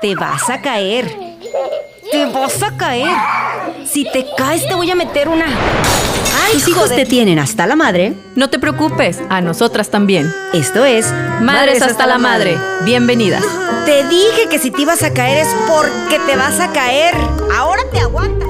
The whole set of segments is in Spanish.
te vas a caer. Te vas a caer. Si te caes, te voy a meter una. ¡Ay, Tus hijos te tienen hasta la madre. No te preocupes, a nosotras también. Esto es Madres hasta la madre. Bienvenidas. Te dije que si te ibas a caer es porque te vas a caer. Ahora te aguantas.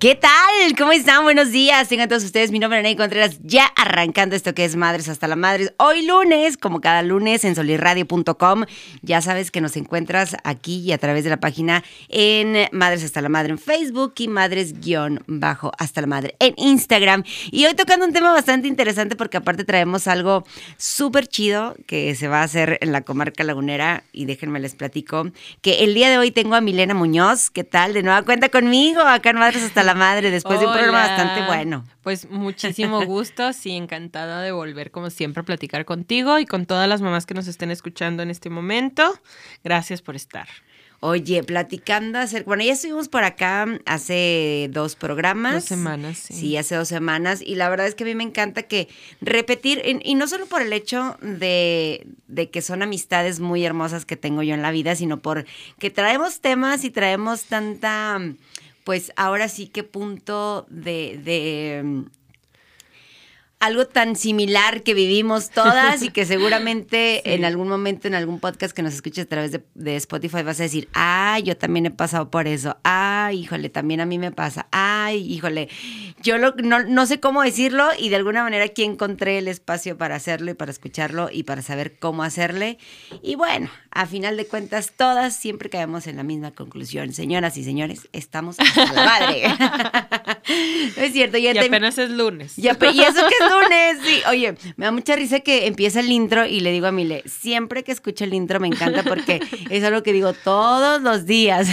¿Qué tal? ¿Cómo están? Buenos días. Tengan todos ustedes mi nombre es Contreras, ya arrancando esto que es Madres hasta la Madre. Hoy lunes, como cada lunes, en solirradio.com. Ya sabes que nos encuentras aquí y a través de la página en Madres hasta la Madre en Facebook y Madres-bajo hasta la Madre en Instagram. Y hoy tocando un tema bastante interesante porque aparte traemos algo súper chido que se va a hacer en la comarca lagunera y déjenme les platico que el día de hoy tengo a Milena Muñoz. ¿Qué tal? De nueva cuenta conmigo acá en Madres hasta la Madre después de un programa bastante bueno. Pues muchísimo gusto, sí, encantada de volver como siempre a platicar contigo y con todas las mamás que nos estén escuchando en este momento. Gracias por estar. Oye, platicando acerca, bueno, ya estuvimos por acá hace dos programas. Dos semanas, sí. Sí, hace dos semanas. Y la verdad es que a mí me encanta que repetir, y, y no solo por el hecho de, de que son amistades muy hermosas que tengo yo en la vida, sino por que traemos temas y traemos tanta, pues ahora sí que punto de, de mm, algo tan similar que vivimos todas y que seguramente en algún momento, en algún podcast que nos escuches a través de, de Spotify vas a decir, ay, yo también he pasado por eso, ay, híjole, también a mí me pasa, ay, híjole, yo lo, no, no sé cómo decirlo y de alguna manera aquí encontré el espacio para hacerlo y para escucharlo y para saber cómo hacerle. Y bueno, a final de cuentas, todas siempre caemos en la misma conclusión. Señoras y señores, estamos hasta la madre. No es cierto, ya Y te- apenas es lunes. pe- y eso que es lunes, sí. Oye, me da mucha risa que empieza el intro y le digo a Mile, siempre que escucho el intro me encanta porque es algo que digo todos los días.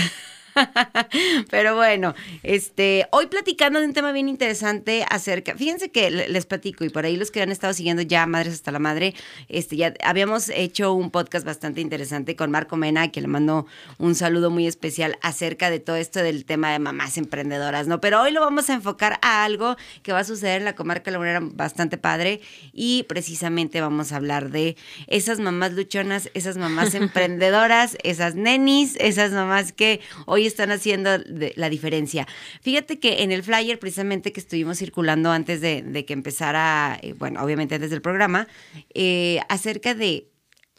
Pero bueno, este, hoy platicando de un tema bien interesante acerca, fíjense que le- les platico y por ahí los que han estado siguiendo ya Madres hasta la Madre, este, ya habíamos hecho un podcast bastante interesante con Marco Mena, que le mando un saludo muy especial acerca de todo esto del tema de mamás emprendedoras, ¿no? Pero hoy lo vamos a enfocar a algo que va a suceder en la comarca lagunera bastante padre y precisamente vamos a hablar de esas mamás luchonas, esas mamás emprendedoras, esas nenis, esas mamás que hoy están haciendo de- la diferencia. Fíjate que en el flyer precisamente que estuvimos circulando antes de, que empezara, eh, bueno, obviamente antes del programa, eh, acerca de,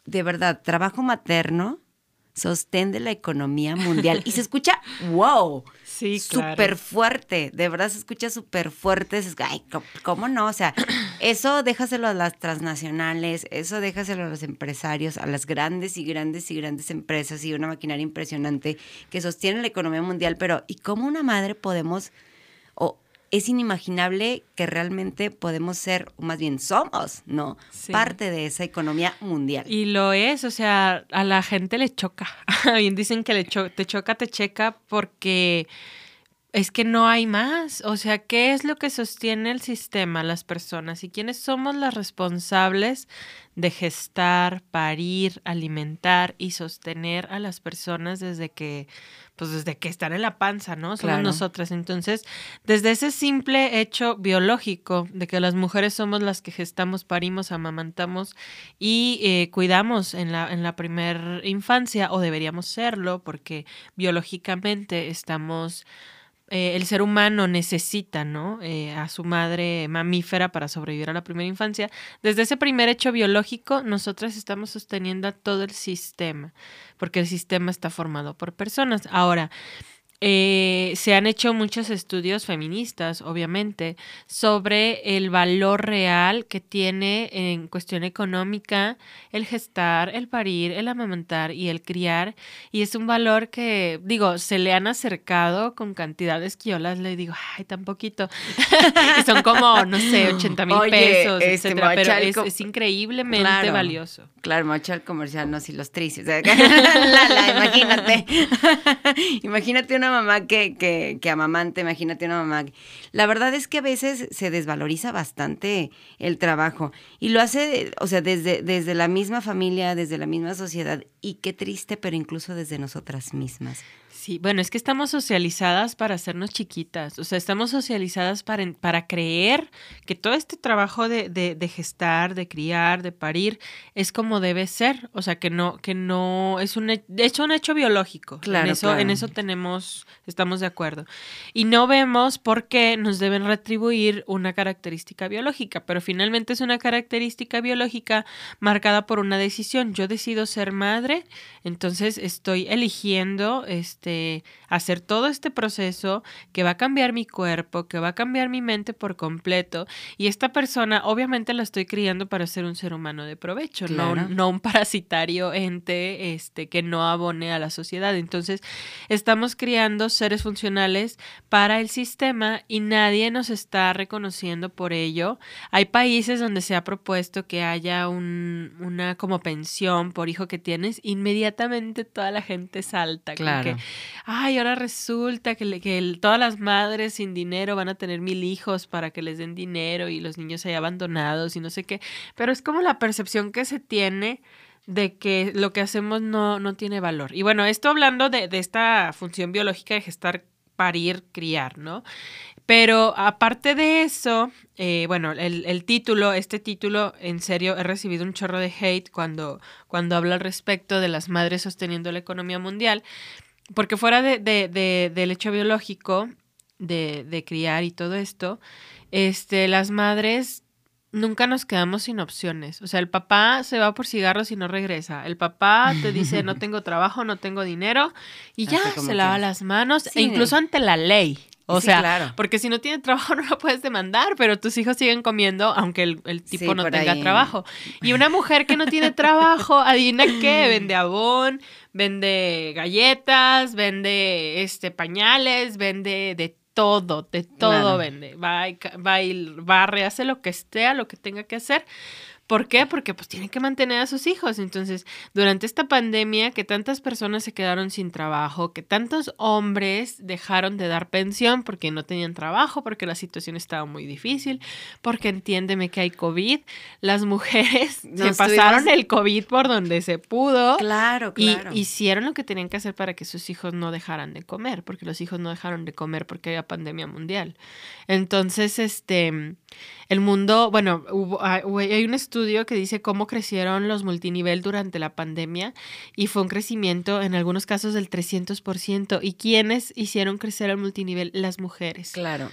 de verdad, trabajo materno, sostén la economía mundial. Y se escucha, wow, Sí, claro. súper fuerte, de verdad se escucha súper fuerte. escu- Ay, ¿cómo- ¿cómo no? O sea, eso déjaselo a las transnacionales, eso déjaselo a los empresarios, a las grandes y grandes y grandes empresas y una maquinaria impresionante que sostiene la economía mundial. Pero, ¿y cómo una madre podemos, o es inimaginable que realmente podemos ser, o más bien somos, ¿no? Sí. Parte de esa economía mundial. Y lo es, o sea, a la gente le choca. Bien dicen que le cho- te choca, te checa porque es que no hay más. O sea, ¿qué es lo que sostiene el sistema, las personas? ¿Y quiénes somos las responsables de gestar, parir, alimentar y sostener a las personas desde que, pues desde que están en la panza, ¿no? Somos Claro. nosotras. Entonces, desde ese simple hecho biológico de que las mujeres somos las que gestamos, parimos, amamantamos y eh, cuidamos en la, en la primer infancia, o deberíamos serlo, porque biológicamente estamos eh, el ser humano necesita, ¿no? Eh, a su madre mamífera para sobrevivir a la primera infancia. Desde ese primer hecho biológico, nosotras estamos sosteniendo a todo el sistema, porque el sistema está formado por personas. Ahora, eh, se han hecho muchos estudios feministas, obviamente, sobre el valor real que tiene en cuestión económica el gestar, el parir, el amamantar y el criar. Y es un valor que, digo, se le han acercado con cantidades que yo las le digo, ay, tan poquito. y son como, no sé, 80 mil pesos, este, etcétera. Pero es, ¿cómo- es increíblemente Claro. valioso. Claro, mocha el comercial, no si los tristes. la, imagínate. imagínate una mamá que, que, que amamante, imagínate una mamá. La verdad es que a veces se desvaloriza bastante el trabajo y lo hace, o sea, desde, desde la misma familia, desde la misma sociedad y qué triste, pero incluso desde nosotras mismas. Sí, bueno, es que estamos socializadas para hacernos chiquitas, o sea, estamos socializadas para, para creer que todo este trabajo de, de- de gestar, de criar, de parir, es como debe ser, o sea, que no, que no, es un, de hecho, un hecho biológico. Claro, en eso, claro. en eso tenemos, estamos de acuerdo. Y no vemos por qué nos deben retribuir una característica biológica, pero finalmente es una característica biológica marcada por una decisión. Yo decido ser madre, entonces estoy eligiendo este אה, hacer todo este proceso que va a cambiar mi cuerpo, que va a cambiar mi mente por completo y esta persona obviamente la estoy criando para ser un ser humano de provecho, no, Claro. un- no un parasitario ente este que no abone a la sociedad. Entonces, estamos criando seres funcionales para el sistema y nadie nos está reconociendo por ello. Hay países donde se ha propuesto que haya un- una como pensión por hijo que tienes, inmediatamente toda la gente salta. Claro. que, Ay, ahora resulta que, que todas las madres sin dinero van a tener mil hijos para que les den dinero y los niños ahí abandonados y no sé qué. Pero es como la percepción que se tiene de que lo que hacemos no, no tiene valor. Y bueno, esto hablando de, de esta función biológica de gestar, parir, criar, ¿no? Pero aparte de eso, eh, bueno, el, el título, este título, en serio, he recibido un chorro de hate cuando, cuando habla al respecto de las madres sosteniendo la economía mundial, porque fuera de, de- de- del hecho biológico de, de criar y todo esto, este, las madres nunca nos quedamos sin opciones. O sea, el papá se va por cigarros y no regresa. El papá te dice, no tengo trabajo, no tengo dinero, y ya se lava las manos, Sí. e incluso ante la ley. O Sí, sea, claro. porque si no tiene trabajo no lo puedes demandar, pero tus hijos siguen comiendo aunque el, el tipo Sí, no tenga ahí. trabajo. Y una mujer que no tiene trabajo, adivina qué, vende abón, vende galletas, vende este pañales, vende de todo, de todo Claro. vende. Va va y barre, hace lo que esté, lo que tenga que hacer. ¿Por qué? Porque pues tiene que mantener a sus hijos. Entonces, durante esta pandemia, que tantas personas se quedaron sin trabajo, que tantos hombres dejaron de dar pensión porque no tenían trabajo, porque la situación estaba muy difícil, porque entiéndeme que hay COVID, las mujeres se pasaron tuvimos- el COVID por donde se pudo. Claro, Y claro. hicieron lo que tenían que hacer para que sus hijos no dejaran de comer, porque los hijos no dejaron de comer porque había pandemia mundial. Entonces, este, el mundo, bueno, hubo, hay hay un estudio que dice cómo crecieron los multinivel durante la pandemia y fue un crecimiento en algunos casos del 300%. ¿Y quiénes hicieron crecer el multinivel? Las mujeres. Claro.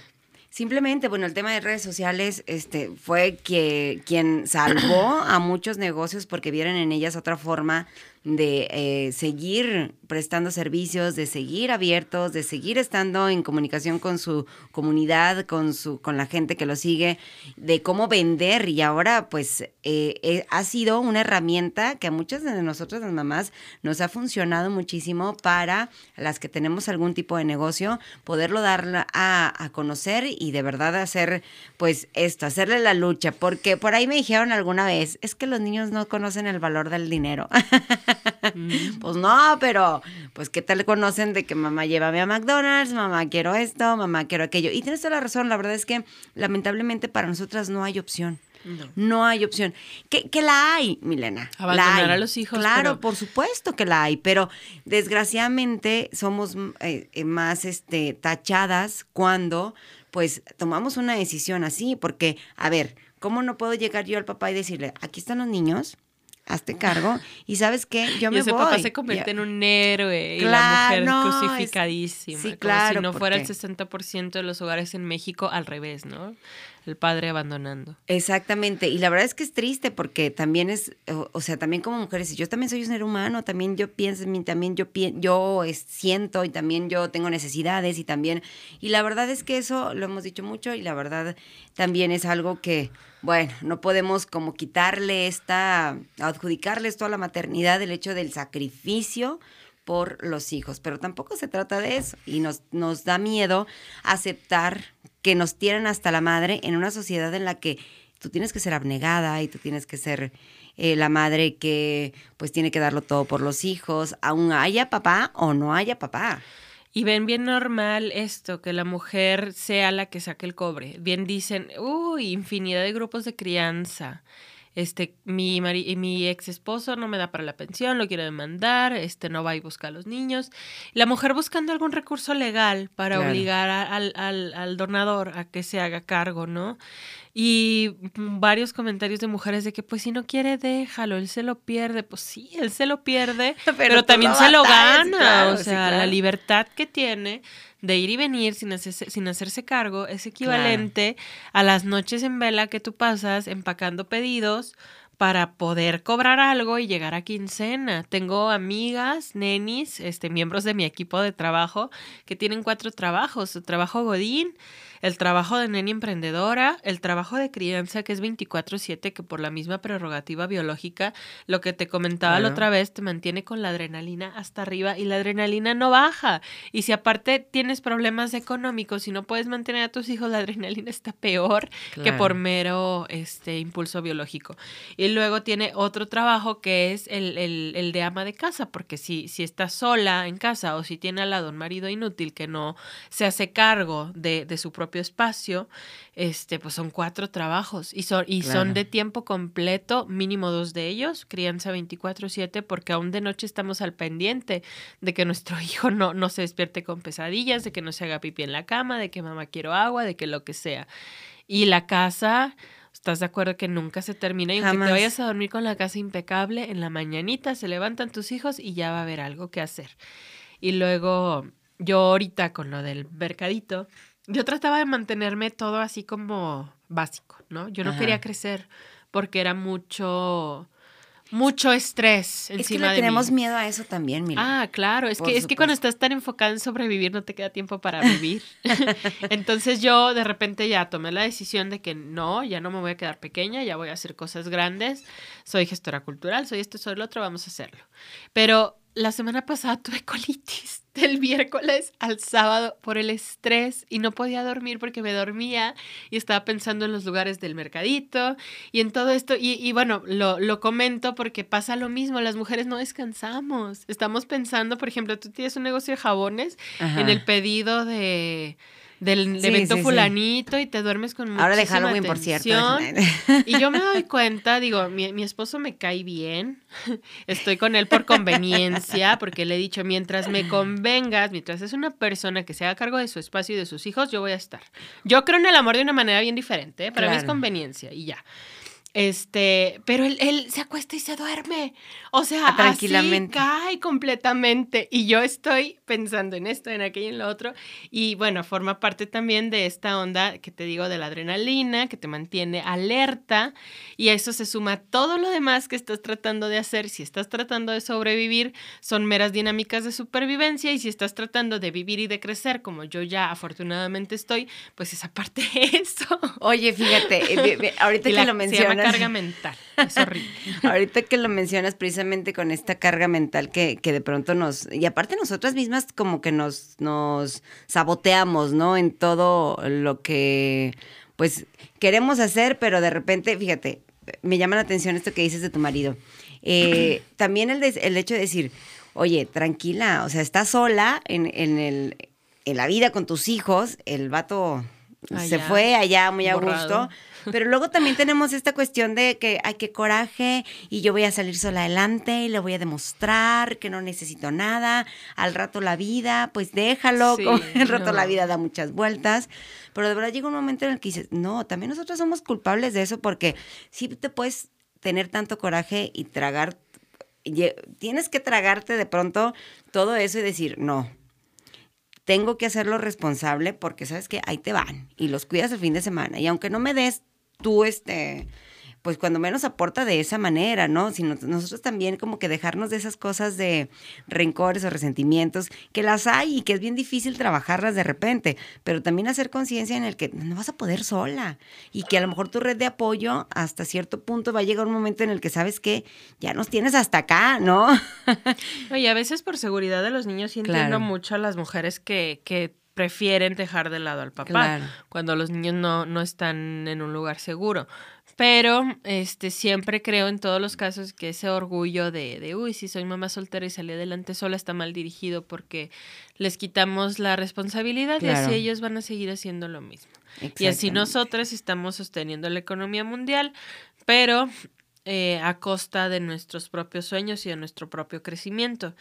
Simplemente, bueno, el tema de redes sociales este, fue que, quien salvó a muchos negocios porque vieron en ellas otra forma de eh, seguir prestando servicios, de seguir abiertos, de seguir estando en comunicación con su comunidad, con su, con la gente que lo sigue, de cómo vender. Y ahora, pues, eh, eh, ha sido una herramienta que a muchas de nosotros, las mamás, nos ha funcionado muchísimo para las que tenemos algún tipo de negocio, poderlo dar a, a conocer y de verdad hacer, pues, esto, hacerle la lucha. Porque por ahí me dijeron alguna vez, es que los niños no conocen el valor del dinero. Pues no, pero pues qué tal conocen de que mamá llévame a McDonald's, mamá quiero esto, mamá quiero aquello. Y tienes toda la razón, la verdad es que lamentablemente para nosotras no hay opción. No. No hay opción. Que, que la hay, Milena. la Abandonar hay. a los hijos, Claro, pero- por supuesto que la hay, pero desgraciadamente somos eh, eh, más este, tachadas cuando pues tomamos una decisión así, porque, a ver, ¿cómo no puedo llegar yo al papá y decirle, aquí están los niños, hazte cargo, y sabes qué, yo y me ese voy. papá se convierte en un héroe y la mujer es- crucificadísima. sí, como claro, si no fuera el porque- 60% de los hogares en México al revés, ¿no? El padre abandonando. Exactamente, y la verdad es que es triste porque también es, o, sea, también como mujeres, yo también soy un ser humano, también yo pienso también yo pien- yo siento y también yo tengo necesidades y también, y la verdad es que eso lo hemos dicho mucho y la verdad también es algo que, bueno, no podemos como quitarle esta, adjudicarle esto a la maternidad, el hecho del sacrificio por los hijos, pero tampoco se trata de eso y nos, nos da miedo aceptar que nos tienen hasta la madre en una sociedad en la que tú tienes que ser abnegada y tú tienes que ser eh, la madre que pues tiene que darlo todo por los hijos, aun haya papá o no haya papá. Y ven bien normal esto, que la mujer sea la que saque el cobre. Bien dicen, uy, infinidad de grupos de crianza. Este, mi, mari- mi ex esposo no me da para la pensión, lo quiere demandar, este, no va y busca a los niños. La mujer buscando algún recurso legal para Claro. obligar a- al, al, al donador a que se haga cargo, ¿no? Y varios comentarios de mujeres de que, pues, si no quiere, déjalo, él se lo pierde. Pues sí, él se lo pierde, pero, también lo se lo gana. claro, o sí, sea, la libertad que tiene de ir y venir sin hacerse, sin hacerse cargo es equivalente a las noches en vela que tú pasas empacando pedidos para poder cobrar algo y llegar a quincena. Tengo amigas, nenis, este, miembros de mi equipo de trabajo que tienen cuatro trabajos. Su trabajo Godín, el trabajo de neni emprendedora, el trabajo de crianza que es 24/7, que por la misma prerrogativa biológica, lo que te comentaba la otra vez, te mantiene con la adrenalina hasta arriba y la adrenalina no baja. Y si aparte tienes problemas económicos y no puedes mantener a tus hijos, la adrenalina está peor que por mero este, impulso biológico. Y luego tiene otro trabajo que es el, el- el de ama de casa, porque si, si está sola en casa o si tiene al lado un marido inútil que no se hace cargo de, de su propio espacio, este, pues son cuatro trabajos y son, y son de tiempo completo, mínimo dos de ellos, crianza 24/7, porque aún de noche estamos al pendiente de que nuestro hijo no, no se despierte con pesadillas, de que no se haga pipí en la cama, de que mamá quiero agua, de que lo que sea. Y la casa, ¿estás de acuerdo que nunca se termina? Y aunque te vayas a dormir con la casa impecable, en la mañanita se levantan tus hijos y ya va a haber algo que hacer. Y luego, yo ahorita con lo del mercadito, yo trataba de mantenerme todo así como básico, ¿no? Yo no Ajá. quería crecer porque era mucho, mucho estrés encima Es que de le tenemos mí. miedo a eso también, mira. Ah, claro, es Por que, es que cuando estás tan enfocada en sobrevivir no te queda tiempo para vivir. Entonces yo de repente ya tomé la decisión de que no, ya no me voy a quedar pequeña, ya voy a hacer cosas grandes. Soy gestora cultural, soy esto, soy lo otro, vamos a hacerlo. Pero la semana pasada tuve colitis del miércoles al sábado por el estrés y no podía dormir porque me dormía y estaba pensando en los lugares del mercadito y en todo esto. Y, y bueno, lo, lo comento porque pasa lo mismo, las mujeres no descansamos. Estamos pensando, por ejemplo, tú tienes un negocio de jabones Ajá. en el pedido de del Sí, evento sí, sí. fulanito y te duermes con Ahora de muchísima Halloween, por cierto. tensión. Y yo me doy cuenta, digo, mi, mi esposo me cae bien, estoy con él por conveniencia, porque le he dicho, mientras me convengas, mientras es una persona que se haga cargo de su espacio y de sus hijos, yo voy a estar. Yo creo en el amor de una manera bien diferente, ¿eh? para mí es Claro. conveniencia y ya. Este, pero él, él se acuesta y se duerme. O sea, Ah, tranquilamente. así cae completamente. Y yo estoy pensando en esto, en aquello, en lo otro. Y bueno, forma parte también de esta onda que te digo de la adrenalina, que te mantiene alerta. Y a eso se suma todo lo demás que estás tratando de hacer. Si estás tratando de sobrevivir, son meras dinámicas de supervivencia. Y si estás tratando de vivir y de crecer, como yo ya afortunadamente estoy, pues esa parte de eso. Oye, fíjate, eh, ahorita que la- lo mencionas. Carga mental. Es horrible. Ahorita que lo mencionas precisamente con esta carga mental que, que de pronto nos, y aparte nosotras mismas como que nos, nos saboteamos, ¿no? En todo lo que pues queremos hacer, pero de repente, fíjate, me llama la atención esto que dices de tu marido. Eh, también el, de- el hecho de decir, oye, tranquila, o sea, estás sola en, en, el, en la vida con tus hijos, el vato se fue allá muy a gusto. Pero luego también tenemos esta cuestión de que hay que coraje y yo voy a salir sola adelante y le voy a demostrar que no necesito nada. Al rato la vida, pues déjalo, Sí, como el rato no. la vida da muchas vueltas. Pero de verdad llega un momento en el que dices, no, también nosotros somos culpables de eso porque sí te puedes tener tanto coraje y tragar, tienes que tragarte de pronto todo eso y decir, no, tengo que hacerlo responsable porque sabes que ahí te van y los cuidas el fin de semana. Y aunque no me des tú, este, pues cuando menos aporta de esa manera, ¿no? Sino nosotros también como que dejarnos de esas cosas de rencores o resentimientos, que las hay y que es bien difícil trabajarlas de repente, pero también hacer conciencia en el que no vas a poder sola y que a lo mejor tu red de apoyo hasta cierto punto va a llegar un momento en el que sabes que ya nos tienes hasta acá, ¿no? Oye, a veces por seguridad de los niños sí Claro. entiendo mucho a las mujeres que, que prefieren dejar de lado al papá Claro. cuando los niños no, no están en un lugar seguro. Pero este siempre creo en todos los casos que ese orgullo de, de uy, si soy mamá soltera y salí adelante sola está mal dirigido porque les quitamos la responsabilidad y así ellos van a seguir haciendo lo mismo. Y así nosotras estamos sosteniendo la economía mundial, pero eh, a costa de nuestros propios sueños y de nuestro propio crecimiento.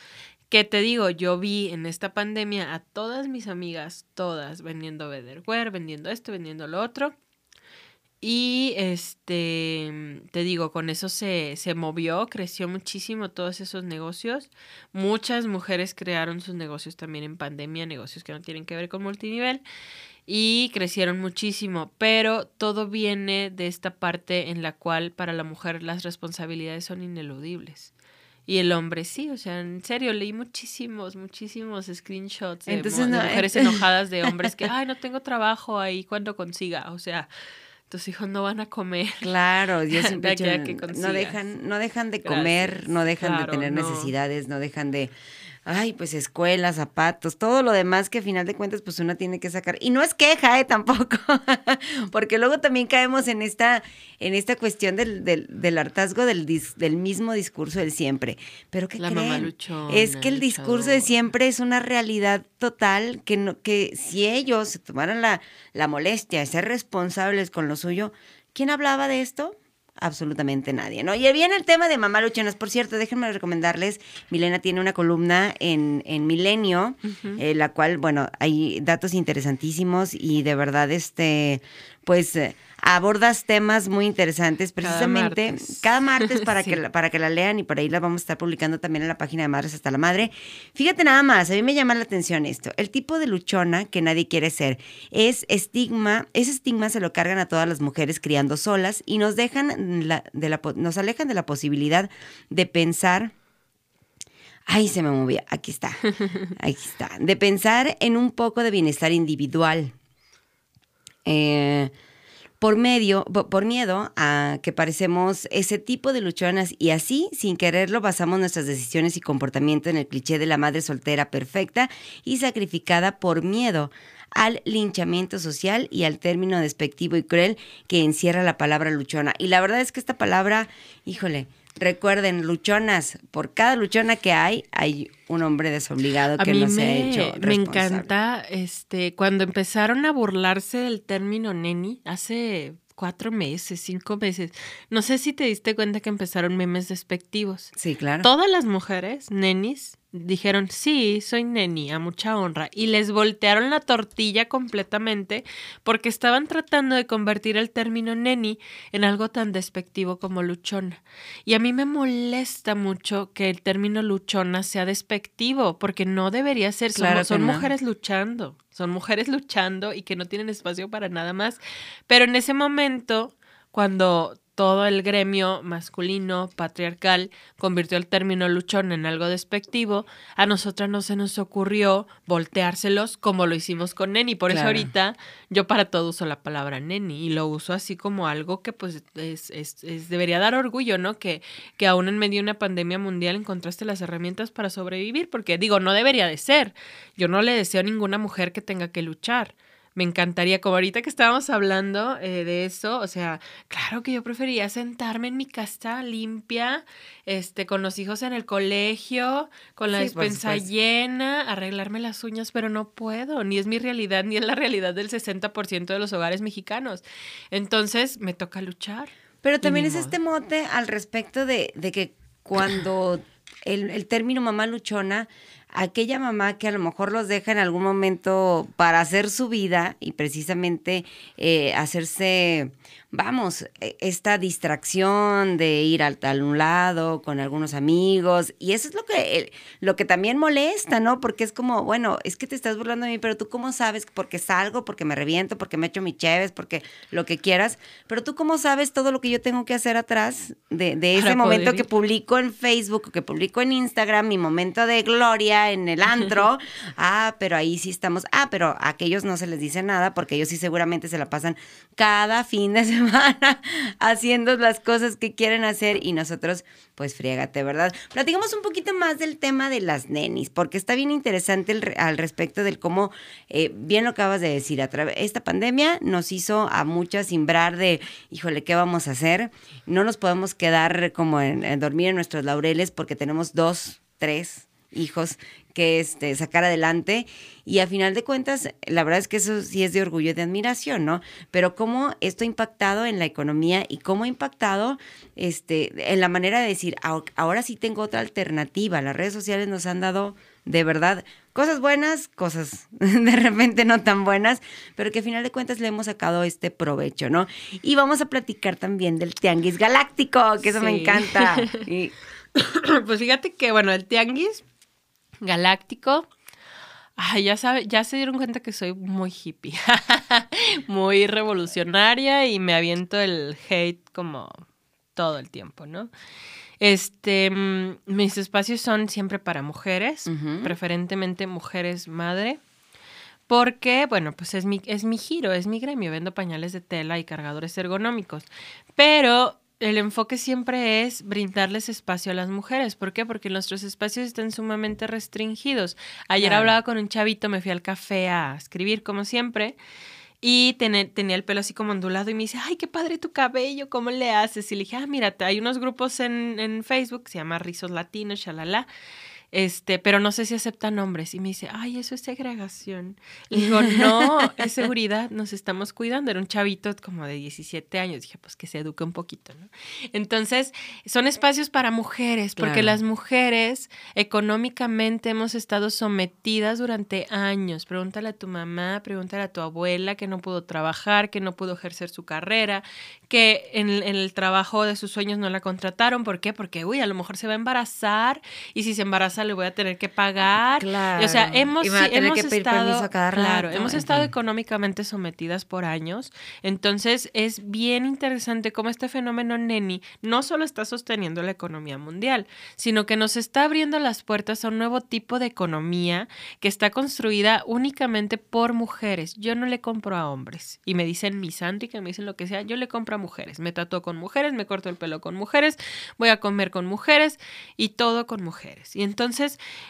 Que te digo, yo vi en esta pandemia a todas mis amigas, todas vendiendo Betterware, vendiendo esto, vendiendo lo otro. Y este, te digo, con eso se, se movió, creció muchísimo todos esos negocios. Muchas mujeres crearon sus negocios también en pandemia, negocios que no tienen que ver con multinivel y crecieron muchísimo, pero todo viene de esta parte en la cual para la mujer las responsabilidades son ineludibles. Y el hombre sí, o sea, en serio, leí muchísimos, muchísimos screenshots de, Entonces, mo- de no, mujeres eh. enojadas de hombres que, ay, no tengo trabajo ahí cuando consiga. O sea, tus hijos no van a comer. Claro, yo siempre De que no dejan, no dejan de comer, no dejan Claro, de tener no. necesidades, no dejan de, ay, pues escuelas, zapatos, todo lo demás que a final de cuentas pues uno tiene que sacar. Y no es queja, eh, tampoco, porque luego también caemos en esta, en esta cuestión del, del, del hartazgo del, dis- del mismo discurso del siempre. Pero ¿qué La creen? mamá luchona, es que el discurso de siempre es una realidad total que, no, que si ellos se tomaran la, la molestia de ser responsables con lo suyo, ¿quién hablaba de esto? Absolutamente nadie, ¿no? Y viene el tema de mamá luchonas. Por cierto, déjenme recomendarles, Milena tiene una columna en, en Milenio, eh, la cual, bueno, hay datos interesantísimos y de verdad, este, pues, eh, abordas temas muy interesantes, Cada precisamente martes. cada martes para, Sí. que, la- para que la lean y por ahí la vamos a estar publicando también en la página de Madres hasta la Madre. Fíjate nada más, a mí me llama la atención esto. El tipo de luchona que nadie quiere ser es estigma, ese estigma se lo cargan a todas las mujeres criando solas y nos dejan la- de la, nos alejan de la posibilidad de pensar Ay, se me movía. Aquí está. Aquí está. De pensar en un poco de bienestar individual. Eh, por medio, po- por miedo a que parecemos ese tipo de luchonas y así, sin quererlo, basamos nuestras decisiones y comportamiento en el cliché de la madre soltera perfecta y sacrificada por miedo al linchamiento social y al término despectivo y cruel que encierra la palabra luchona. Y la verdad es que esta palabra, híjole, recuerden, luchonas, por cada luchona que hay, hay un hombre desobligado que no se ha me, hecho me responsable. encanta este cuando empezaron a burlarse del término neni hace cuatro meses, cinco meses. No sé si te diste cuenta que empezaron memes despectivos. Sí, claro. Todas las mujeres, nenis, dijeron, sí, soy neni, a mucha honra. Y les voltearon la tortilla completamente porque estaban tratando de convertir el término neni en algo tan despectivo como luchona. Y a mí me molesta mucho que el término luchona sea despectivo porque no debería ser. Claro son no. mujeres luchando, son mujeres luchando y que no tienen espacio para nada más. Pero en ese momento, cuando todo el gremio masculino patriarcal convirtió el término luchón en algo despectivo, a nosotras no se nos ocurrió volteárselos como lo hicimos con neni. Por eso ahorita yo para todo uso la palabra neni y lo uso así como algo que pues es, es- es- debería dar orgullo, ¿no? Que, que aún en medio de una pandemia mundial encontraste las herramientas para sobrevivir, porque digo, no debería de ser. Yo no le deseo a ninguna mujer que tenga que luchar. Me encantaría, como ahorita que estábamos hablando eh, de eso, o sea, claro que yo prefería sentarme en mi casa limpia, este, con los hijos en el colegio, con la Sí, despensa llena, arreglarme las uñas, pero no puedo, ni es mi realidad, ni es la realidad del 60% de los hogares mexicanos. Entonces, me toca luchar. Pero también es modo. este mote al respecto de, de que cuando el, el término mamá luchona, aquella mamá que a lo mejor los deja en algún momento para hacer su vida y precisamente eh, hacerse, vamos, eh, esta distracción de ir al tal un lado con algunos amigos. Y eso es lo que lo que también molesta, ¿no? Porque es como, bueno, es que te estás burlando de mí, pero tú cómo sabes porque salgo, porque me reviento, porque me echo mi cheves, porque lo que quieras, pero tú cómo sabes todo lo que yo tengo que hacer atrás de, de ese momento que publico en Facebook o que publico en Instagram, mi momento de gloria en el antro. ah, pero ahí sí estamos. Ah, pero a aquellos no se les dice nada porque ellos sí seguramente se la pasan cada fin de semana haciendo las cosas que quieren hacer y nosotros, pues friégate, ¿verdad? Platicamos un poquito más del tema de las nenis, porque está bien interesante el al respecto del cómo, eh, bien lo acabas de decir, a través esta pandemia nos hizo a muchas simbrar de, híjole, ¿qué vamos a hacer? No nos podemos quedar como en, en dormir en nuestros laureles porque tenemos dos, tres hijos que este, sacar adelante. Y a final de cuentas, la verdad es que eso sí es de orgullo y de admiración, ¿no? Pero cómo esto ha impactado en la economía y cómo ha impactado este, en la manera de decir, "Ah, ahora sí tengo otra alternativa. Las redes sociales nos han dado de verdad cosas buenas, cosas de repente no tan buenas, pero que a final de cuentas le hemos sacado este provecho, ¿no? Y vamos a platicar también del Tianguis Galáctico, que eso me encanta. Y- Pues fíjate que, bueno, el tianguis galáctico. Ay, ya sabe, ya se dieron cuenta que soy muy hippie, muy revolucionaria y me aviento el hate como todo el tiempo, ¿no? Este, mm, mis espacios son siempre para mujeres, preferentemente mujeres madre, porque, bueno, pues es mi, es mi giro, es mi gremio, vendo pañales de tela y cargadores ergonómicos, pero el enfoque siempre es brindarles espacio a las mujeres. ¿Por qué? Porque nuestros espacios están sumamente restringidos. Ayer Claro. hablaba con un chavito, me fui al café a escribir como siempre. Y tenía el pelo así como ondulado y me dice, ay, qué padre tu cabello, ¿cómo le haces? Y le dije, ah, mira, hay unos grupos en, en Facebook, que se llama Rizos Latinos, shalala, este, pero no sé si aceptan hombres. Y me dice, ay, eso es segregación. Le digo, no, es seguridad, nos estamos cuidando. Era un chavito como de 17 años. Dije, pues que se eduque un poquito, ¿no? Entonces, son espacios para mujeres, porque Claro. las mujeres económicamente hemos estado sometidas durante años. Pregúntale a tu mamá, pregúntale a tu abuela que no pudo trabajar, que no pudo ejercer su carrera, que en, en el trabajo de sus sueños no la contrataron. ¿Por qué? Porque, uy, a lo mejor se va a embarazar y si se embaraza le voy a tener que pagar. Claro. O sea, hemos, Y van a tener hemos que pedir estado, permiso a cada claro, rato, hemos en estado económicamente sometidas por años. Entonces, es bien interesante cómo este fenómeno neni no solo está sosteniendo la economía mundial, sino que nos está abriendo las puertas a un nuevo tipo de economía que está construida únicamente por mujeres. Yo no le compro a hombres. Y me dicen misántrica, me dicen lo que sea, yo le compro a mujeres. Me tatuo con mujeres, me corto el pelo con mujeres, voy a comer con mujeres y todo con mujeres. Y entonces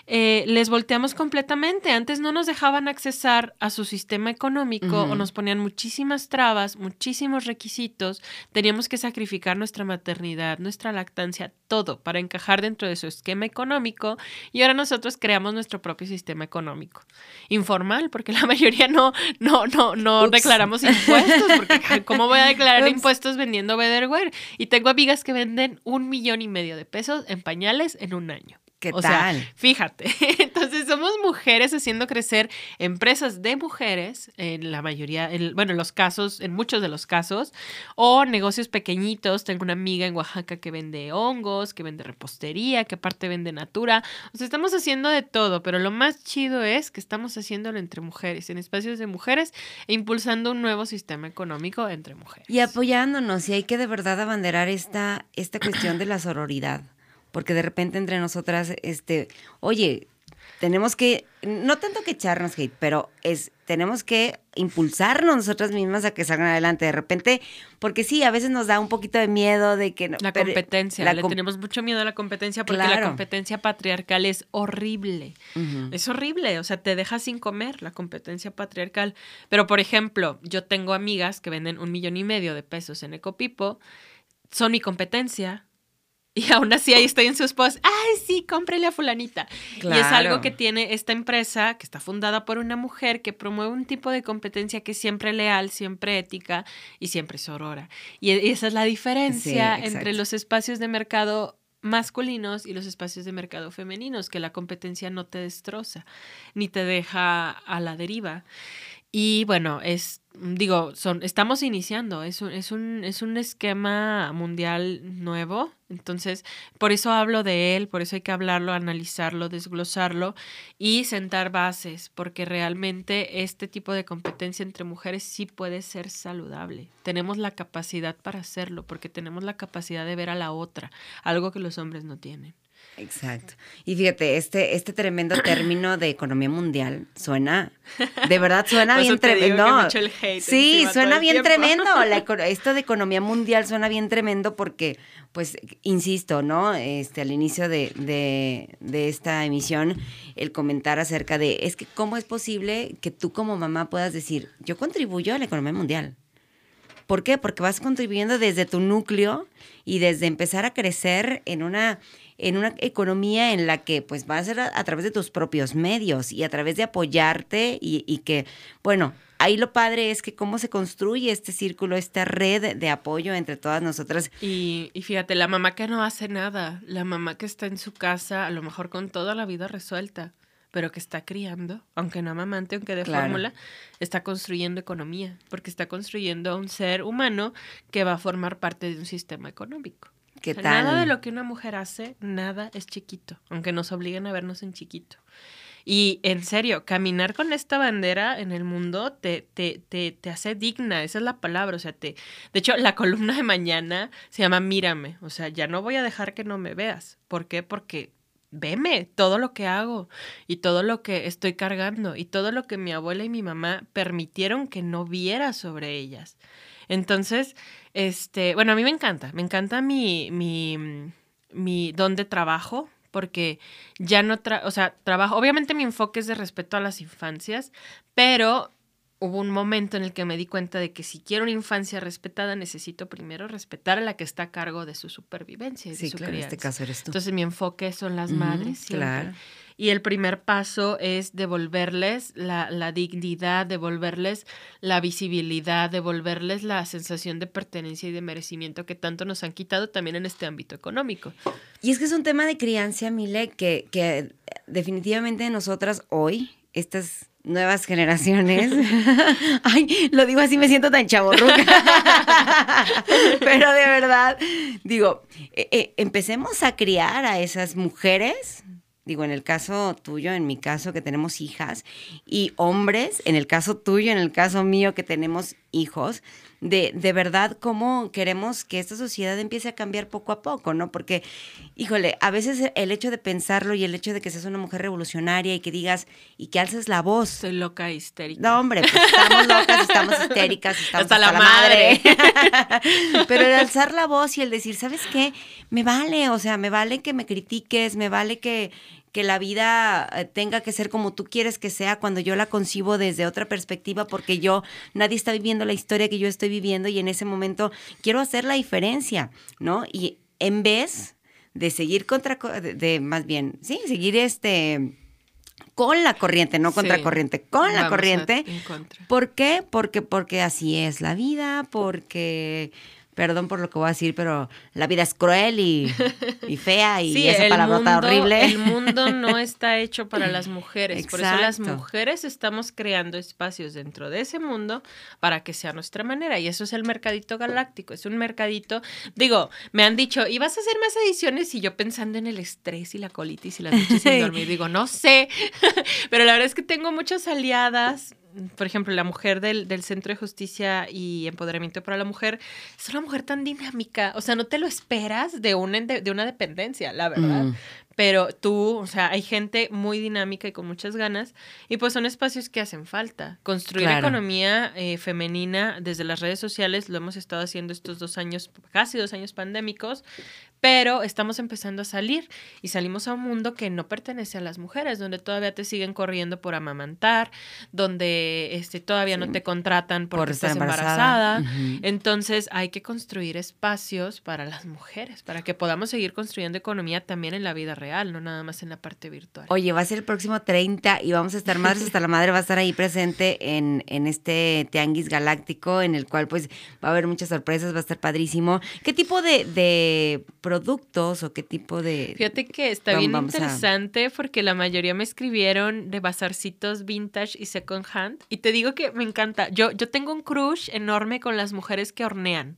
eh, les volteamos completamente. Antes no nos dejaban accesar a su sistema económico o nos ponían muchísimas trabas, muchísimos requisitos. Teníamos que sacrificar nuestra maternidad, nuestra lactancia, todo para encajar dentro de su esquema económico. Y ahora nosotros creamos nuestro propio sistema económico. Informal, porque la mayoría no, no, no, no Ups. declaramos impuestos. Porque ¿cómo voy a declarar Ups. impuestos vendiendo Betterware? Y tengo amigas que venden un millón y medio de pesos en pañales en un año. ¿Qué O sea, tal? fíjate, entonces somos mujeres haciendo crecer empresas de mujeres, en la mayoría, en- bueno, en los casos, en muchos de los casos, o negocios pequeñitos. Tengo una amiga en Oaxaca que vende hongos, que vende repostería, que aparte vende natura. O sea, estamos haciendo de todo, pero lo más chido es que estamos haciéndolo entre mujeres, en espacios de mujeres, e impulsando un nuevo sistema económico entre mujeres. Y apoyándonos, y hay que de verdad abanderar esta, esta cuestión de la sororidad, porque de repente entre nosotras, este, oye, tenemos que, no tanto que echarnos hate, pero es, tenemos que impulsarnos nosotras mismas a que salgan adelante de repente, porque sí, a veces nos da un poquito de miedo de que no. La competencia, la le com- tenemos mucho miedo a la competencia porque la Claro. competencia patriarcal es horrible. Es horrible, o sea, te deja sin comer la competencia patriarcal. Pero, por ejemplo, yo tengo amigas que venden un millón y medio de pesos en Ecopipo, son mi competencia. Y aún así ahí estoy en sus posts, ay, sí, cómprele a fulanita. Y es algo que tiene esta empresa, que está fundada por una mujer, que promueve un tipo de competencia que es siempre leal, siempre ética y siempre sorora. Y e- esa es la diferencia Sí, entre los espacios de mercado masculinos y los espacios de mercado femeninos, que la competencia no te destroza, ni te deja a la deriva. Y bueno, es, digo, son, estamos iniciando, es un, es un, es un esquema mundial nuevo. Entonces, por eso hablo de él, por eso hay que hablarlo, analizarlo, desglosarlo y sentar bases, porque realmente este tipo de competencia entre mujeres sí puede ser saludable. Tenemos la capacidad para hacerlo, porque tenemos la capacidad de ver a la otra, algo que los hombres no tienen. Exacto. Y fíjate, este, este tremendo término de economía mundial suena, de verdad suena bien tremendo. sí, suena bien tremendo. La esto de economía mundial suena bien tremendo porque, pues, insisto, ¿no? Este, al inicio de, de, de esta emisión, el comentar acerca de, es que cómo es posible que tú como mamá puedas decir, yo contribuyo a la economía mundial. ¿Por qué? Porque vas contribuyendo desde tu núcleo y desde empezar a crecer en una en una economía en la que pues va a ser a, través de tus propios medios y a través de apoyarte y, y que, bueno, ahí lo padre es que cómo se construye este círculo, esta red de apoyo entre todas nosotras. Y, y fíjate, la mamá que no hace nada, la mamá que está en su casa, a lo mejor con toda la vida resuelta, pero que está criando, aunque no amamante, aunque de Claro. fórmula, está construyendo economía, porque está construyendo a un ser humano que va a formar parte de un sistema económico. ¿Qué O sea, tal? Nada de lo que una mujer hace, nada es chiquito, aunque nos obliguen a vernos en chiquito. Y en serio, caminar con esta bandera en el mundo te, te, te, te hace digna, esa es la palabra. O sea, te. De hecho, la columna de mañana se llama Mírame. O sea, ya no voy a dejar que no me veas. ¿Por qué? Porque veme todo lo que hago y todo lo que estoy cargando y todo lo que mi abuela y mi mamá permitieron que no viera sobre ellas. Entonces, este, bueno, a mí me encanta, me encanta mi, mi, mi donde trabajo, porque ya no, tra o sea, trabajo, obviamente mi enfoque es de respeto a las infancias, pero hubo un momento en el que me di cuenta de que si quiero una infancia respetada, necesito primero respetar a la que está a cargo de su supervivencia y de Sí, su claro, en este caso eres tú. Entonces mi enfoque son las madres siempre. claro. Y el primer paso es devolverles la, la dignidad, devolverles la visibilidad, devolverles la sensación de pertenencia y de merecimiento que tanto nos han quitado también en este ámbito económico. Y es que es un tema de crianza, Mile, que, que definitivamente nosotras hoy, estas nuevas generaciones, ay, lo digo así, me siento tan chaborruca, pero de verdad, digo, eh, eh, empecemos a criar a esas mujeres, digo, en el caso tuyo, en mi caso que tenemos hijas, y hombres, en el caso tuyo, en el caso mío que tenemos hijos, de, de verdad cómo queremos que esta sociedad empiece a cambiar poco a poco, ¿no? Porque, híjole, a veces el hecho de pensarlo y el hecho de que seas una mujer revolucionaria y que digas y que alces la voz. Soy loca histérica. No, hombre, pues estamos locas, estamos histéricas, estamos Hasta la madre. Pero el alzar la voz y el decir, ¿sabes qué? Me vale, o sea, me vale que me critiques, me vale que, que la vida eh, tenga que ser como tú quieres que sea cuando yo la concibo desde otra perspectiva, porque yo, nadie está viviendo la historia que yo estoy viviendo y en ese momento quiero hacer la diferencia, ¿no? Y en vez de seguir contra, co- de, de- más bien, sí, seguir este con la corriente, no contra Sí. corriente, con la a- corriente. en contra. ¿Por qué? Porque, porque así es la vida, porque, perdón por lo que voy a decir, pero la vida es cruel y, y fea y Sí, esa palabrota horrible. el mundo no está hecho para las mujeres. Por eso las mujeres estamos creando espacios dentro de ese mundo para que sea nuestra manera. Y eso es el mercadito galáctico. Es un mercadito. Digo, me han dicho, ¿y vas a hacer más ediciones? Y yo pensando en el estrés y la colitis y las noches sin dormir. Digo, no sé. Pero la verdad es que tengo muchas aliadas. Por ejemplo, la mujer del, del Centro de Justicia y Empoderamiento para la Mujer es una mujer tan dinámica. O sea, no te lo esperas de una, de una dependencia, la verdad. Mm. Pero tú, o sea, hay gente muy dinámica y con muchas ganas, y pues son espacios que hacen falta. Construir Claro. economía eh, femenina desde las redes sociales lo hemos estado haciendo estos dos años, casi dos años pandémicos, pero estamos empezando a salir y salimos a un mundo que no pertenece a las mujeres, donde todavía te siguen corriendo por amamantar, donde este, todavía no Sí. te contratan porque Por estar estás embarazada. embarazada. Ujú. Entonces hay que construir espacios para las mujeres, para que podamos seguir construyendo economía también en la vida real, no nada más en la parte virtual. Oye, va a ser el próximo 30 y vamos a estar, Madres hasta la Madre va a estar ahí presente en, en este Tianguis Galáctico, en el cual pues va a haber muchas sorpresas, va a estar padrísimo. ¿Qué tipo de, de productos o qué tipo de... Fíjate que está bien vamos a- interesante porque la mayoría me escribieron de bazarcitos vintage y second hand. Y te digo que me encanta. Yo, yo tengo un crush enorme con las mujeres que hornean.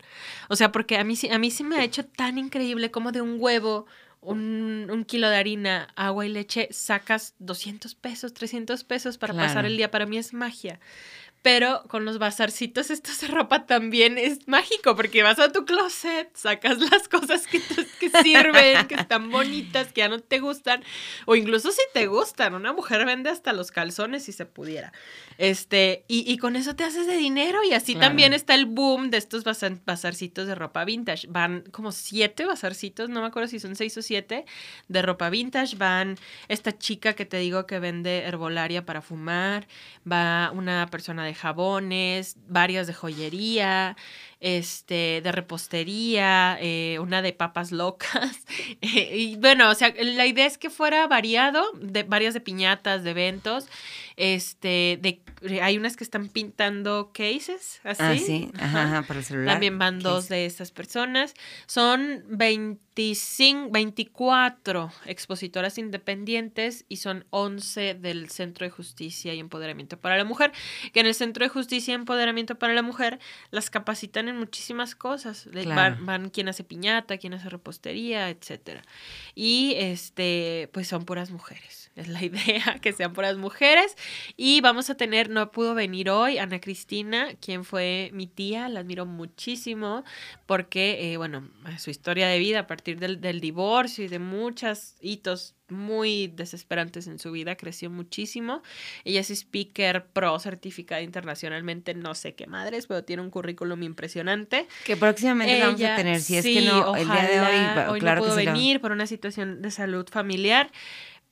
O sea, porque a mí, sí- a mí sí me ha hecho tan increíble como de un huevo, un, un kilo de harina, agua y leche, sacas 200 pesos, 300 pesos para pasar el día. Para mí es magia. Pero con los bazarcitos estos de ropa también es mágico, porque vas a tu closet, sacas las cosas que, que sirven, que están bonitas, que ya no te gustan, o incluso si te gustan. Una mujer vende hasta los calzones si se pudiera. Este, y, y con eso te haces de dinero, y así Claro. también está el boom de estos baza- bazarcitos de ropa vintage. Van como siete bazarcitos, no me acuerdo si son seis o siete, de ropa vintage. Van esta chica que te digo que vende herbolaria para fumar, va una persona de jabones, varias de joyería, este, de repostería, eh, una de papas locas. y bueno, o sea, la idea es que fuera variado, de varias de piñatas, de eventos. Este, de, hay unas que están pintando cases, así. Ah, sí, ajá, ajá, para el celular. También van dos Case. de estas personas. Son 25, 24 expositoras independientes y son 11 del Centro de Justicia y Empoderamiento para la Mujer, que en el Centro de Justicia y Empoderamiento para la Mujer las capacitan en muchísimas cosas. Claro. Van, van quien hace piñata, quien hace repostería, etcétera. Y este, pues son puras mujeres. Es la idea que sean puras mujeres. Y vamos a tener, no pudo venir hoy, Ana Cristina, quien fue mi tía, la admiro muchísimo, porque, eh, bueno, su historia de vida a partir del, del divorcio y de muchos hitos muy desesperantes en su vida, creció muchísimo. Ella es speaker pro certificada internacionalmente, no sé qué madres, pero tiene un currículum impresionante. Que próximamente vamos a tener. Si es sí, que no, el día de hoy, hoy claro no pudo que venir por una situación de salud familiar,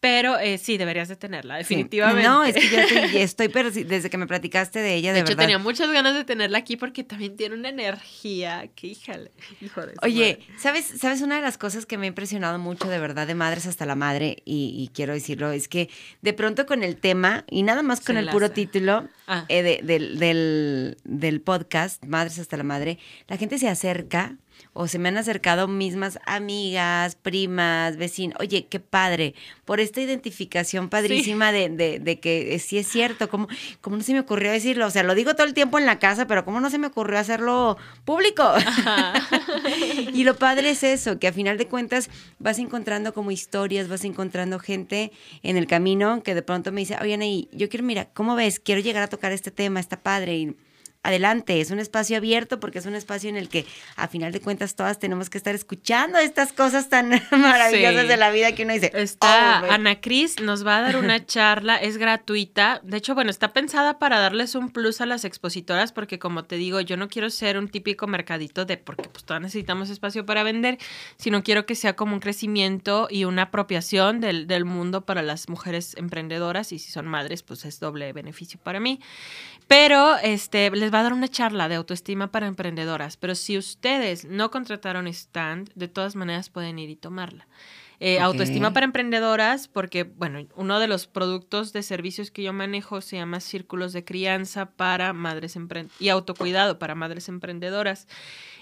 pero eh, sí, deberías de tenerla, Sí. definitivamente. No, es que yo estoy, estoy, pero sí, desde que me platicaste de ella, de, De hecho, verdad. tenía muchas ganas de tenerla aquí porque también tiene una energía que, híjale, hijo de Oye, madre. ¿sabes, ¿sabes una de las cosas que me ha impresionado mucho de verdad de madres hasta la madre? Y, y quiero decirlo, es que de pronto con el tema, y nada más con Se el puro título Ah. eh, de- del, del, del podcast, Madres hasta la Madre, la gente se acerca o se me han acercado mismas amigas, primas, vecinos. Oye, qué padre, por esta identificación padrísima de, de- de que eh, sí es cierto, como, como no se me ocurrió decirlo, o sea, lo digo todo el tiempo en la casa, pero cómo no se me ocurrió hacerlo público. y lo padre es eso, que a final de cuentas vas encontrando como historias, vas encontrando gente en el camino que de pronto me dice, oye, Anaí, yo quiero, mira, ¿cómo ves? Quiero llegar a tocar este tema, está padre. Y adelante, es un espacio abierto porque es un espacio en el que a final de cuentas todas tenemos que estar escuchando estas cosas tan maravillosas Sí. de la vida que uno dice. Está "Oh, güey". Ana Cris, nos va a dar una charla, es gratuita. De hecho, bueno, está pensada para darles un plus a las expositoras, porque como te digo, yo no quiero ser un típico mercadito de porque pues todas necesitamos espacio para vender, sino quiero que sea como un crecimiento y una apropiación del, del mundo para las mujeres emprendedoras, y si son madres, pues es doble beneficio para mí. Pero este les va a dar una charla de autoestima para emprendedoras. Pero si ustedes no contrataron stand, de todas maneras pueden ir y tomarla. Eh. Autoestima para emprendedoras, porque, bueno, uno de los productos de servicios que yo manejo se llama Círculos de Crianza para Madres Empren- y Autocuidado para Madres Emprendedoras.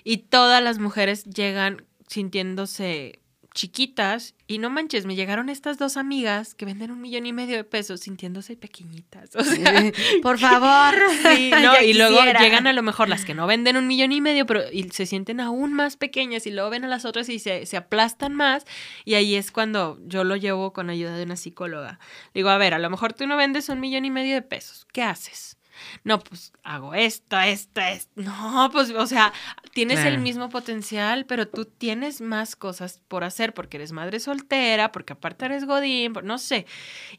Y todas las mujeres llegan sintiéndose chiquitas y no manches, me llegaron estas dos amigas que venden un millón y medio de pesos sintiéndose pequeñitas. O sea, Por favor. Sí, no, y luego llegan a lo mejor las que no venden un millón y medio, pero y se sienten aún más pequeñas y luego ven a las otras y se, se aplastan más. Y ahí es cuando yo lo llevo con ayuda de una psicóloga. Digo, a ver, a lo mejor tú no vendes un millón y medio de pesos. ¿Qué haces? No, pues hago esto, esto, esto. No, pues, o sea, tienes el mismo potencial, pero tú tienes más cosas por hacer porque eres madre soltera, porque aparte eres godín, no sé.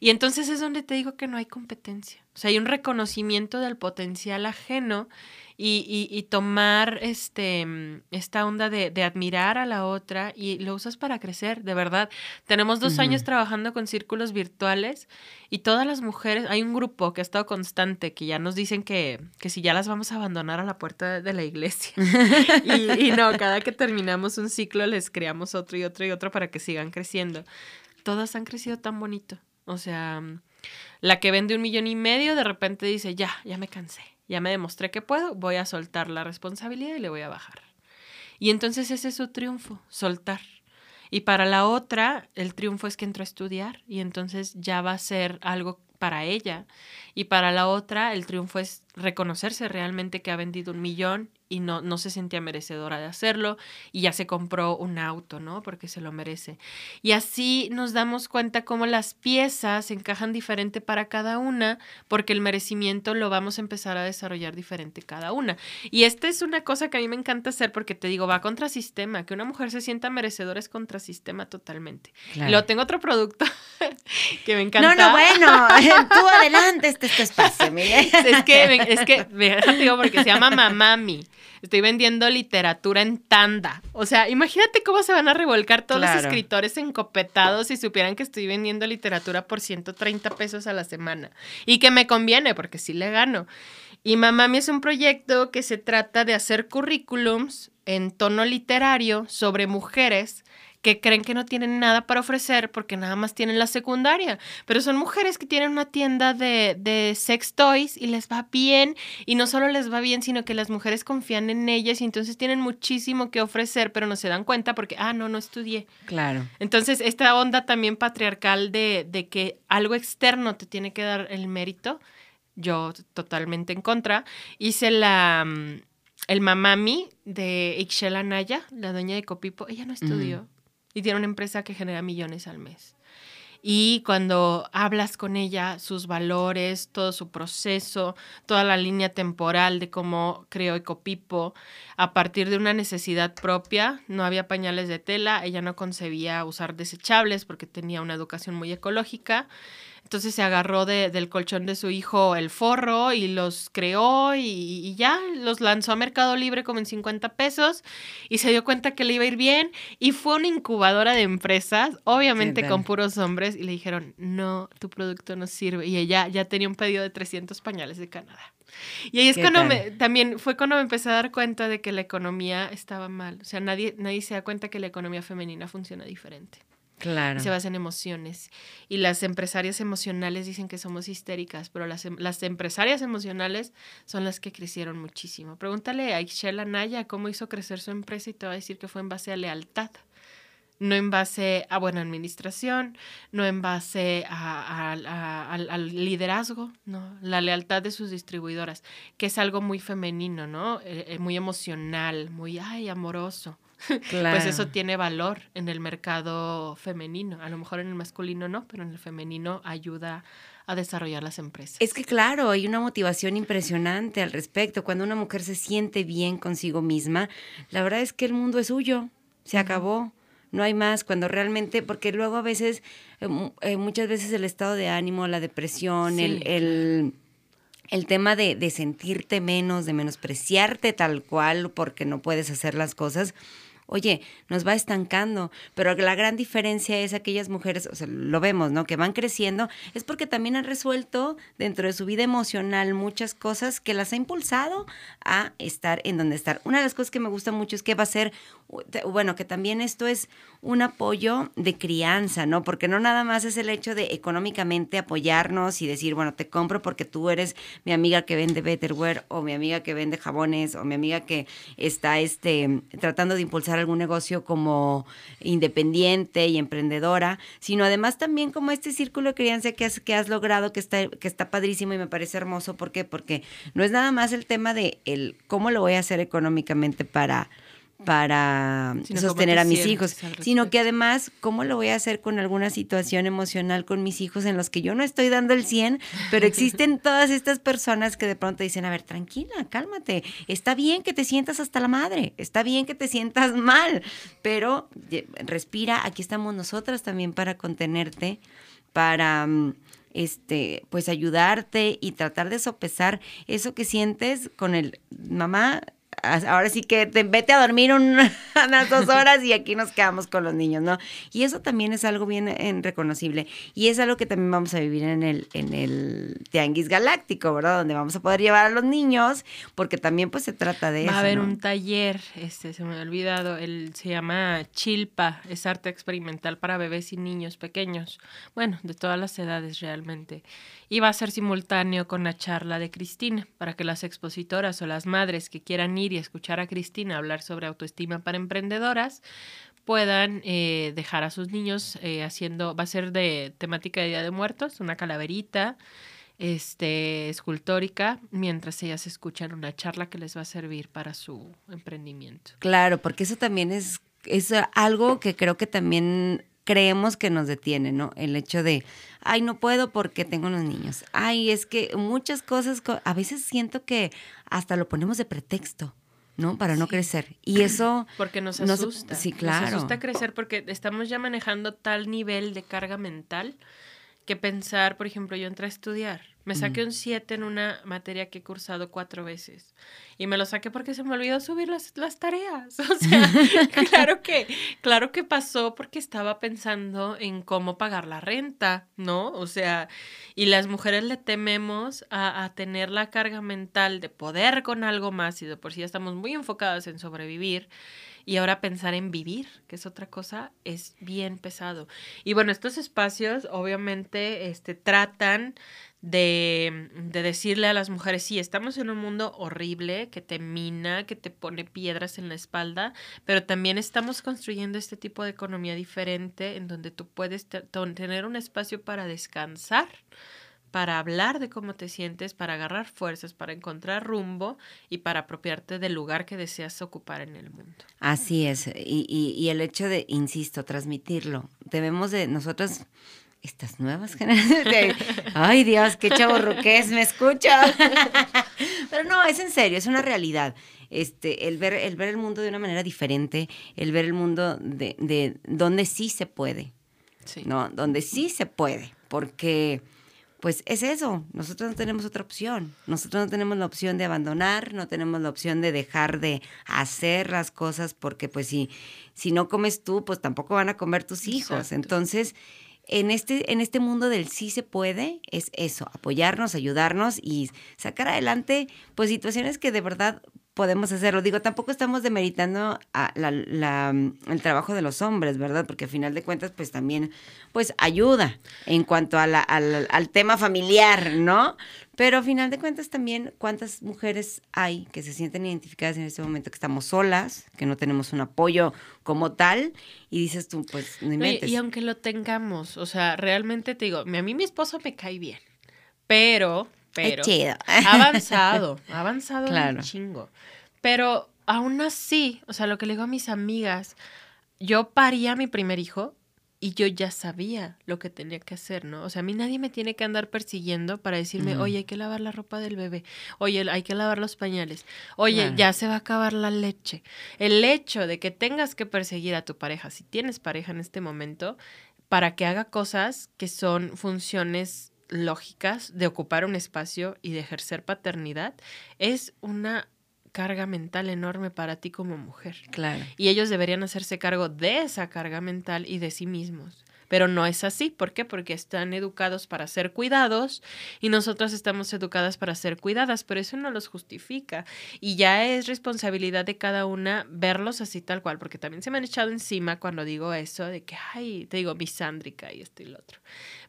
Y entonces es donde te digo que no hay competencia. O sea, hay un reconocimiento del potencial ajeno y, y- y tomar este, mm, esta onda de, de admirar a la otra y lo usas para crecer, de verdad. Tenemos dos años trabajando con círculos virtuales y todas las mujeres, hay un grupo que ha estado constante, que ya nos dicen que, que si ya las vamos a abandonar a la puerta de, de la iglesia. y, y no, cada que terminamos un ciclo les creamos otro y otro y otro para que sigan creciendo. Todas han crecido tan bonito. O sea, mm, la que vende un millón y medio de repente dice, ya, ya me cansé, ya me demostré que puedo, voy a soltar la responsabilidad y le voy a bajar. Y entonces ese es su triunfo, soltar. Y para la otra, el triunfo es que entró a estudiar y entonces ya va a ser algo para ella. Y para la otra, el triunfo es reconocerse realmente que ha vendido un millón y no, no se sentía merecedora de hacerlo y ya se compró un auto, ¿no? Porque se lo merece. Y así nos damos cuenta cómo las piezas encajan diferente para cada una, porque el merecimiento lo vamos a empezar a desarrollar diferente cada una. Y esta es una cosa que a mí me encanta hacer porque te digo, va contra sistema, que una mujer se sienta merecedora es contra sistema totalmente. Claro. Y luego tengo otro producto que me encanta. No, no, bueno, tú adelante, este espacio, mire. Es que, es que, digo, porque se llama Mamami. Estoy vendiendo literatura en tanda. O sea, imagínate cómo se van a revolcar todos Claro. los escritores encopetados si supieran que estoy vendiendo literatura por 130 pesos a la semana. Y que me conviene, porque sí le gano. Y Mamami es un proyecto que se trata de hacer currículums en tono literario sobre mujeres que creen que no tienen nada para ofrecer porque nada más tienen la secundaria. Pero son mujeres que tienen una tienda de, de, sex toys y les va bien. Y no solo les va bien, sino que las mujeres confían en ellas y entonces tienen muchísimo que ofrecer, pero no se dan cuenta porque, ah, no, no estudié. Claro. Entonces, esta onda también patriarcal de, de que algo externo te tiene que dar el mérito, yo totalmente en contra. Hice la... mm, El mamami de Ixchel Anaya, la dueña de Copipo, ella no estudió y tiene una empresa que genera millones al mes. Y cuando hablas con ella, sus valores, todo su proceso, toda la línea temporal de cómo creó Ecopipo, a partir de una necesidad propia, no había pañales de tela, ella no concebía usar desechables porque tenía una educación muy ecológica. Entonces se agarró de- del colchón de su hijo el forro y los creó y, y ya los lanzó a Mercado Libre como en 50 pesos y se dio cuenta que le iba a ir bien y fue una incubadora de empresas, obviamente con puros hombres y le dijeron, no, tu producto no sirve y ella ya tenía un pedido de 300 pañales de Canadá. Y ahí es ¿Qué cuando me, también fue cuando me empecé a dar cuenta de que la economía estaba mal. O sea, nadie, nadie se da cuenta que la economía femenina funciona diferente Claro. se basa en emociones. Y las empresarias emocionales dicen que somos histéricas, pero las, em- las empresarias emocionales son las que crecieron muchísimo. Pregúntale a Ixchel Anaya cómo hizo crecer su empresa y te va a decir que fue en base a lealtad. No en base a buena administración, no en base a- al liderazgo, no, la lealtad de sus distribuidoras, que es algo muy femenino, ¿no? Eh, eh, muy emocional, muy, ay, amoroso Claro. pues eso tiene valor en el mercado femenino. A lo mejor en el masculino no, pero en el femenino ayuda a desarrollar las empresas. Es que claro, hay una motivación impresionante al respecto. Cuando una mujer se siente bien consigo misma, la verdad es que el mundo es suyo, se acabó. No hay más, cuando realmente, porque luego a veces, eh, eh, muchas veces el estado de ánimo, la depresión, el, el, el tema de, de sentirte menos, de menospreciarte tal cual porque no puedes hacer las cosas, oye, nos va estancando. Pero la gran diferencia es aquellas mujeres, o sea, lo vemos, ¿no? Que van creciendo, es porque también han resuelto dentro de su vida emocional muchas cosas que las ha impulsado a estar en donde estar. Una de las cosas que me gusta mucho es que va a ser, bueno, que también esto es un apoyo de crianza, ¿no? Porque no nada más es el hecho de económicamente apoyarnos y decir, bueno, te compro porque tú eres mi amiga que vende Betterware o mi amiga que vende jabones o mi amiga que está este, tratando de impulsar algún negocio como independiente y emprendedora, sino además también como este círculo de crianza que has, que has logrado, que está, que está padrísimo y me parece hermoso. ¿Por qué? Porque no es nada más el tema de el cómo lo voy a hacer económicamente para para Sino sostener te a mis hijos, sino que además, ¿cómo lo voy a hacer con alguna situación emocional con mis hijos en los que yo no estoy dando el 100, pero existen todas estas personas que de pronto dicen, a ver, tranquila, cálmate, está bien que te sientas hasta la madre, está bien que te sientas mal, pero respira, aquí estamos nosotras también para contenerte, para... mm, este, pues ayudarte y tratar de sopesar eso que sientes con el mamá. Ahora sí que te vete a dormir un- unas dos horas y aquí nos quedamos con los niños, ¿no? Y eso también es algo bien en, reconocible. Y es algo que también vamos a vivir en el, en el Tianguis Galáctico, ¿verdad? Donde vamos a poder llevar a los niños, porque también pues se trata de Va eso. a haber ¿no? un taller, este se me ha olvidado, el, se llama Chilpa, es arte experimental para bebés y niños pequeños, bueno, de todas las edades realmente. Y va a ser simultáneo con la charla de Cristina, para que las expositoras o las madres que quieran ir y escuchar a Cristina hablar sobre autoestima para emprendedoras puedan eh, dejar a sus niños eh, haciendo, va a ser de temática de Día de Muertos, una calaverita, este, escultórica, mientras ellas escuchan una charla que les va a servir para su emprendimiento. Claro, porque eso también es, es algo que creo que también creemos que nos detiene, ¿no? El hecho de, ay, no puedo porque tengo los niños. Ay, es que muchas cosas, co- a veces siento que hasta lo ponemos de pretexto, ¿no? Para no Sí. crecer. Y eso... Porque nos asusta. sí, Nos claro. asusta crecer porque estamos ya manejando tal nivel de carga mental que pensar, por ejemplo, yo entré a estudiar Me saqué un 7 en una materia que he cursado cuatro veces. Y me lo saqué porque se me olvidó subir las, las tareas. O sea, claro que, claro que pasó porque estaba pensando en cómo pagar la renta, ¿no? O sea, y las mujeres le tememos a, a tener la carga mental de poder con algo más y de por sí ya estamos muy enfocadas en sobrevivir. Y ahora pensar en vivir, que es otra cosa, es bien pesado. Y bueno, estos espacios obviamente este, tratan de, de, decirle a las mujeres, sí, estamos en un mundo horrible que te mina, que te pone piedras en la espalda, pero también estamos construyendo este tipo de economía diferente en donde tú puedes tener un espacio para descansar, para hablar de cómo te sientes, para agarrar fuerzas, para encontrar rumbo y para apropiarte del lugar que deseas ocupar en el mundo. Así es, y, y, y el hecho de, insisto, transmitirlo. Debemos de nosotros estas nuevas generaciones. Ay, Dios, qué chaborruques me escucha. Pero no, es en serio, es una realidad. Este, el ver, el ver el mundo de una manera diferente, el ver el mundo de, de donde sí se puede. Sí. ¿No? Donde sí se puede. Porque pues es eso, nosotros no tenemos otra opción, nosotros no tenemos la opción de abandonar, no tenemos la opción de dejar de hacer las cosas porque pues si, si no comes tú, pues tampoco van a comer tus hijos. Exacto. Entonces, en este, en este mundo del sí se puede, es eso, apoyarnos, ayudarnos y sacar adelante pues situaciones que de verdad podemos hacerlo. Digo, tampoco estamos demeritando a la, la, el trabajo de los hombres, ¿verdad? Porque al final de cuentas, pues también, pues ayuda en cuanto a la, al, al, tema familiar, ¿no? Pero al final de cuentas también, ¿cuántas mujeres hay que se sienten identificadas en este momento que estamos solas, que no tenemos un apoyo como tal? Y dices tú, pues no inventes. Y, y aunque lo tengamos, o sea, realmente te digo, a mí mi esposo me cae bien, pero pero ha avanzado, ha avanzado claro. un chingo. Pero aún así, o sea, lo que le digo a mis amigas, yo paría a mi primer hijo y yo ya sabía lo que tenía que hacer, ¿no? O sea, a mí nadie me tiene que andar persiguiendo para decirme, uh -huh. oye, hay que lavar la ropa del bebé, oye, hay que lavar los pañales, oye, ya se va a acabar la leche. El hecho de que tengas que perseguir a tu pareja, si tienes pareja en este momento, para que haga cosas que son funciones lógicas de ocupar un espacio y de ejercer paternidad es una carga mental enorme para ti como mujer. Claro. Y ellos deberían hacerse cargo de esa carga mental y de sí mismos. Pero no es así. ¿Por qué? Porque están educados para ser cuidados y nosotras estamos educadas para ser cuidadas, pero eso no los justifica. Y ya es responsabilidad de cada una verlos así tal cual, porque también se me han echado encima cuando digo eso de que, ay, te digo, misándrica y esto y lo otro.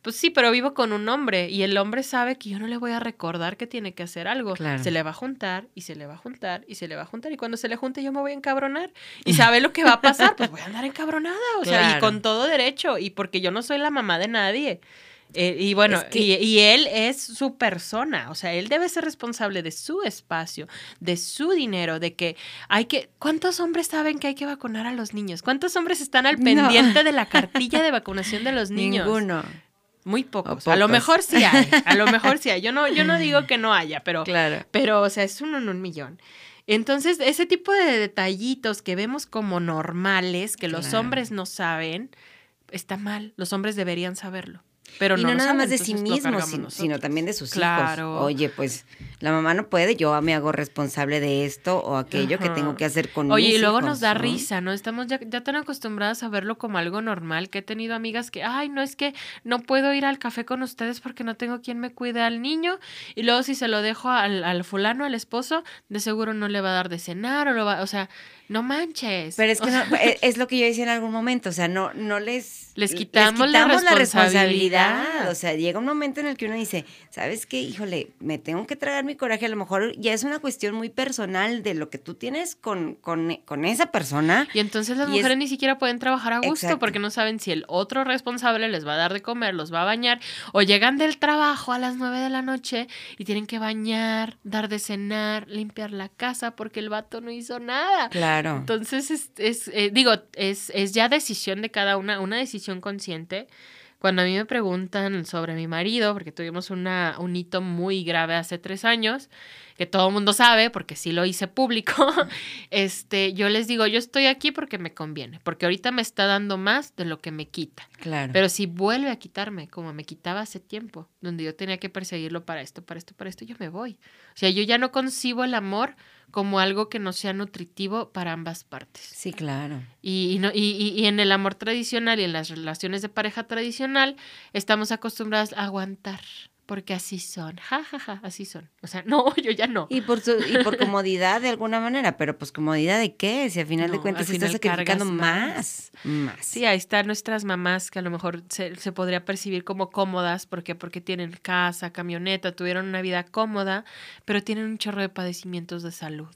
Pues sí, pero vivo con un hombre y el hombre sabe que yo no le voy a recordar que tiene que hacer algo. Claro. Se le va a juntar y se le va a juntar y se le va a juntar y cuando se le junte yo me voy a encabronar y sabe lo que va a pasar, pues voy a andar encabronada, o claro. sea, y con todo derecho y porque yo no soy la mamá de nadie. Eh, y bueno, es que... y, y, él es su persona, o sea, él debe ser responsable de su espacio, de su dinero, de que hay que... ¿Cuántos hombres saben que hay que vacunar a los niños? ¿Cuántos hombres están al pendiente no. de la cartilla de vacunación de los niños? Ninguno. Muy pocos. A lo mejor sí hay, a lo mejor sí hay. Yo no, yo no digo que no haya, pero, claro. pero o sea, es uno en un millón. Entonces, ese tipo de detallitos que vemos como normales, que los hombres no saben, está mal. Los hombres deberían saberlo. Pero y no, no nada saben, más de sí mismos, sino, sino, también de sus claro. hijos. Oye, pues la mamá no puede, yo me hago responsable de esto o aquello Ajá. que tengo que hacer con Oye, mis y luego hijos, nos da ¿no? risa, ¿no? Estamos ya, ya, tan acostumbradas a verlo como algo normal que he tenido amigas que, ay, no es que no puedo ir al café con ustedes porque no tengo quien me cuide al niño. Y luego si se lo dejo al, al fulano, al esposo, de seguro no le va a dar de cenar o lo va, o sea, no manches. Pero es que no, e, es lo que yo decía en algún momento, o sea, no, no les, les quitamos, les quitamos la, responsabilidad. la, responsabilidad. O sea, llega un momento en el que uno dice, ¿sabes qué? Híjole, me tengo que tragar mi coraje. A lo mejor ya es una cuestión muy personal de lo que tú tienes con, con, con esa persona. Y entonces las mujeres es... ni siquiera pueden trabajar a gusto Exacto. porque no saben si el otro responsable les va a dar de comer, los va a bañar, o llegan del trabajo a las nueve de la noche y tienen que bañar, dar de cenar, limpiar la casa porque el vato no hizo nada. Claro. Entonces, es, es eh, digo, es, es ya decisión de cada una, una decisión consciente, Cuando a mí me preguntan sobre mi marido, porque tuvimos una, un hito muy grave hace tres años, que todo el mundo sabe, porque sí lo hice público, este, yo les digo, yo estoy aquí porque me conviene, porque ahorita me está dando más de lo que me quita. Claro. Pero si vuelve a quitarme, como me quitaba hace tiempo, donde yo tenía que perseguirlo para esto, para esto, para esto, yo me voy. O sea, yo ya no concibo el amor como algo que no sea nutritivo para ambas partes. sí, claro. Y, y no- y- y- y en el amor tradicional y en las relaciones de pareja tradicional estamos acostumbradas a aguantar, porque así son, ja, ja, ja, así son. O sea, no, yo ya no. Y por, su, y por comodidad de alguna manera, pero pues comodidad de qué, si al final de cuentas estás final sacrificando más. Más. Sí, ahí están nuestras mamás que a lo mejor se, se podría percibir como cómodas porque porque tienen casa, camioneta, tuvieron una vida cómoda, pero tienen un chorro de padecimientos de salud.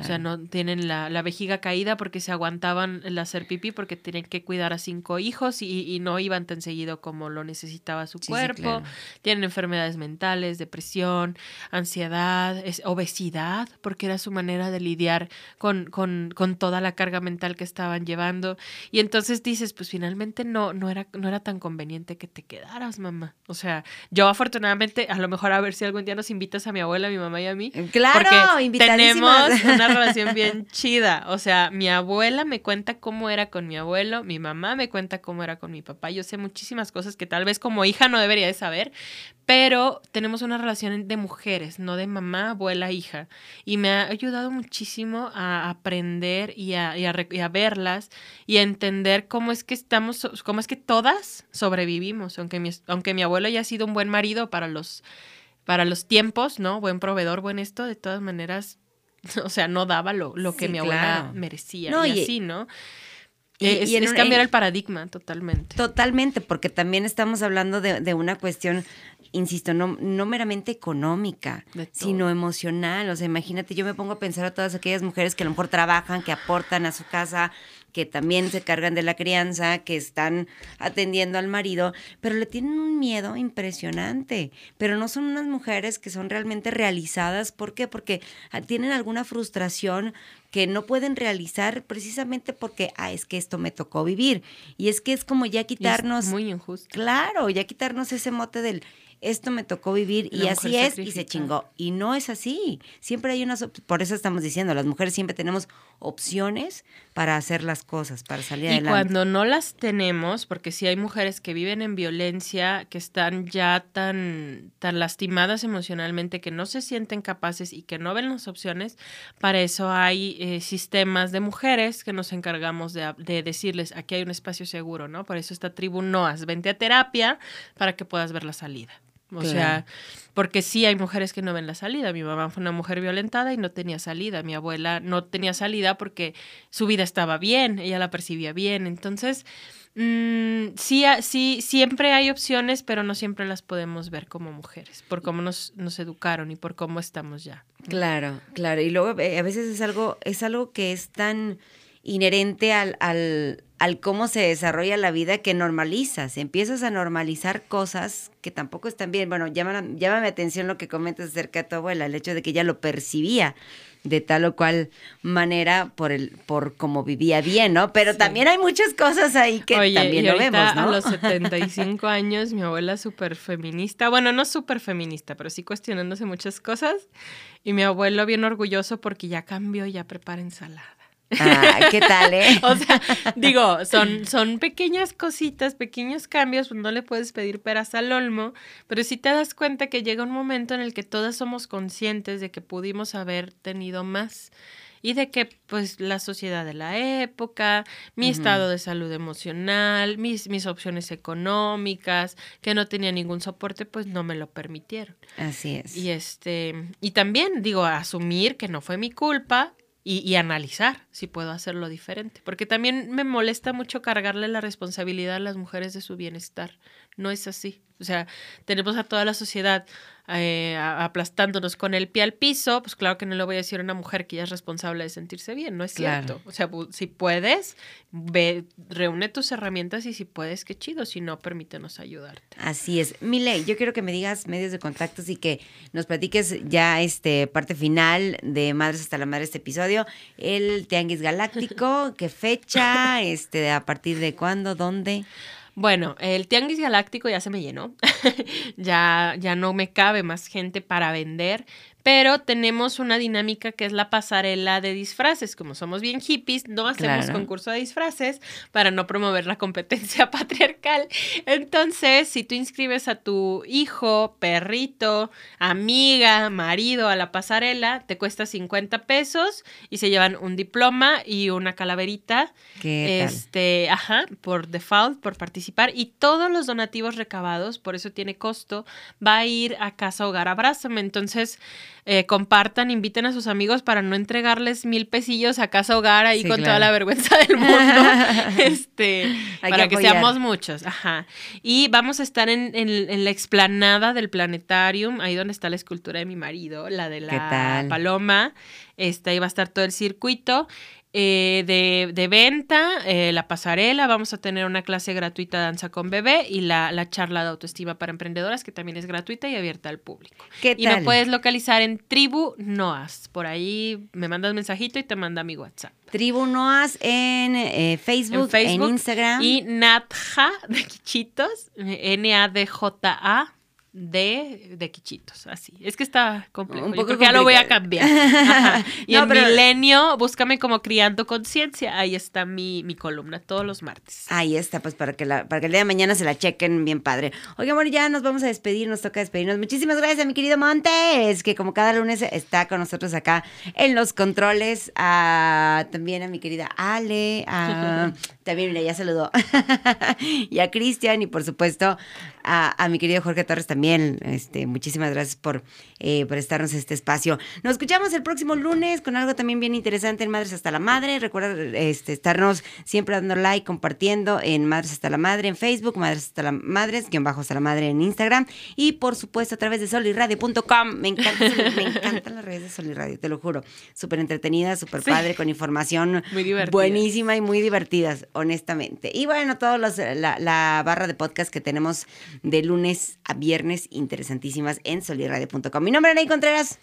O sea, no tienen la, la vejiga caída porque se aguantaban el hacer pipí porque tienen que cuidar a cinco hijos y, y no iban tan seguido como lo necesitaba su Sí, sí, cuerpo. claro. Tienen enfermedades mentales, depresión, ansiedad, es- obesidad, porque era su manera de lidiar con, con, con toda la carga mental que estaban llevando. Y entonces dices, pues finalmente no, no, era, no era tan conveniente que te quedaras, mamá. O sea, yo afortunadamente, a lo mejor a ver si algún día nos invitas a mi abuela, a mi mamá y a mí. Claro, Porque tenemos una relación bien chida. O sea, mi abuela me cuenta cómo era con mi abuelo, mi mamá me cuenta cómo era con mi papá. Yo sé muchísimas cosas que tal vez como hija no debería de saber, pero tenemos una relación de mujeres, no de mamá, abuela, hija. Y me ha ayudado muchísimo a aprender y a verlas y a entender cómo es que estamos, cómo es que todas sobrevivimos, aunque mi, aunque mi abuelo haya sido un buen marido para los para los tiempos, ¿no? Buen proveedor, buen esto, de todas maneras, o sea, no daba lo, lo que Sí, mi abuela claro. merecía. No, y, y- así, ¿no? y- es y en es un- cambiar el paradigma totalmente. Totalmente, porque también estamos hablando de, de una cuestión, insisto, no, no meramente económica, sino emocional. O sea, imagínate, yo me pongo a pensar a todas aquellas mujeres que a lo mejor trabajan, que aportan a su casa, que también se cargan de la crianza, que están atendiendo al marido, pero le tienen un miedo impresionante. Pero no son unas mujeres que son realmente realizadas. ¿Por qué? Porque ah, tienen alguna frustración que no pueden realizar precisamente porque, ah, es que esto me tocó vivir. Y es que es como ya Y es quitarnos, muy injusto. claro, ya quitarnos ese mote del esto me tocó vivir y así es y se chingó. Y no es así. Siempre hay unas, op- por eso estamos diciendo, las mujeres siempre tenemos opciones para hacer las cosas, para salir Y adelante. cuando no las tenemos, porque sí hay mujeres que viven en violencia, que están ya tan, tan lastimadas emocionalmente, que no se sienten capaces y que no ven las opciones, para eso hay eh, sistemas de mujeres que nos encargamos de, de decirles, aquí hay un espacio seguro, ¿no? Por eso esta tribu NOAS, vente a terapia para que puedas ver la salida. O Claro. sea, porque sí hay mujeres que no ven la salida. Mi mamá fue una mujer violentada y no tenía salida. Mi abuela no tenía salida porque su vida estaba bien, ella la percibía bien. Entonces, mm, sí, sí, siempre hay opciones, pero no siempre las podemos ver como mujeres, por cómo nos, nos educaron y por cómo estamos ya. Claro, claro. Y luego eh, a veces es algo, es algo que es tan inherente al, al, al cómo se desarrolla la vida que normalizas. Empiezas a normalizar cosas que tampoco están bien. Bueno, llama, llama mi atención lo que comentas acerca de tu abuela, el hecho de que ella lo percibía de tal o cual manera por el por cómo vivía bien, ¿no? Pero también hay muchas cosas ahí que Oye, también y lo vemos, ¿no? A los 75 años, mi abuela súper feminista. Bueno, no súper feminista, pero sí cuestionándose muchas cosas. Y mi abuelo bien orgulloso porque ya cambió, ya prepara ensalada. Ah, ¿qué tal, eh? O sea, digo, son, son pequeñas cositas, pequeños cambios, pues no le puedes pedir peras al olmo, pero sí te das cuenta que llega un momento en el que todas somos conscientes de que pudimos haber tenido más y de que pues la sociedad de la época, mi estado de salud emocional, mis, mis opciones económicas, que no tenía ningún soporte, pues no me lo permitieron. Así es. Y este, y también digo, asumir que no fue mi culpa y, y analizar si puedo hacerlo diferente. Porque también me molesta mucho cargarle la responsabilidad a las mujeres de su bienestar. No es así. O sea, tenemos a toda la sociedad eh, aplastándonos con el pie al piso, pues claro que no le voy a decir a una mujer que ella es responsable de sentirse bien, no es Claro. cierto. O sea, si puedes, ve, reúne tus herramientas y si puedes, qué chido, si no, permítenos ayudarte. Así es. Mile, yo quiero que me digas medios de contactos y que nos platiques ya este parte final de Madres hasta la Madre este episodio. El Tianguis Galáctico, qué fecha, este, a partir de cuándo, dónde. Bueno, el Tianguis Galáctico ya se me llenó. ya, ya no me cabe más gente para vender. Pero tenemos una dinámica que es la pasarela de disfraces. Como somos bien hippies, no hacemos Claro. concurso de disfraces para no promover la competencia patriarcal. Entonces, si tú inscribes a tu hijo, perrito, amiga, marido a la pasarela, te cuesta 50 pesos y se llevan un diploma y una calaverita. ¿Qué tal? Este, ajá, por default, por participar. Y todos los donativos recabados, por eso tiene costo, va a ir a Casa Hogar Abrázame. Entonces, eh, compartan, inviten a sus amigos para no entregarles mil pesillos a Casa Hogar ahí Sí, con claro. toda la vergüenza del mundo. este, Hay para que seamos muchos. Ajá. Y vamos a estar en, en- en la explanada del planetarium, ahí donde está la escultura de mi marido, la de ¿Qué la paloma. Este, ahí va a estar todo el circuito. Eh, de, de venta, eh, la pasarela, vamos a tener una clase gratuita de danza con bebé y la, la charla de autoestima para emprendedoras que también es gratuita y abierta al público. ¿Qué Y tal? me puedes localizar en Tribu Noas. Por ahí me mandas mensajito y te manda mi WhatsApp. Tribu Noas en, eh, Facebook, en Facebook. Instagram. Y Natja de Quichitos. N-A-D-J-A. De, de Quichitos, así. Es que está complejo. Un Yo poco creo que ya lo voy a cambiar. Ajá. Y No, en pero- Milenio, búscame como Criando Conciencia. Ahí está mi, mi columna todos los martes. Ahí está, pues para que, la, para que el día de mañana se la chequen bien padre. Oigan, bueno, ya nos vamos a despedir, nos toca despedirnos. Muchísimas gracias a mi querido Montes, que como cada lunes está con nosotros acá en los controles. A, también a mi querida Ale, a, también, mira, ya saludó. y a Cristian y por supuesto a, a mi querido Jorge Torres también. Este, muchísimas gracias por eh, prestarnos este espacio. Nos escuchamos el próximo lunes con algo también bien interesante en Madres hasta la Madre. Recuerda este, estarnos siempre dando like, compartiendo en Madres hasta la Madre en Facebook, Madres hasta la Madres, guion bajo hasta la Madre en Instagram y por supuesto a través de solirradio.com. Me encanta, me encantan las redes de Solirradio, te lo juro. Súper entretenidas, súper Sí. padre, con información Muy buenísima y muy divertidas, honestamente. Y bueno, todos los, la, la barra de podcast que tenemos de lunes a viernes interesantísimas en solirradio.com. Mi nombre es Ney Contreras.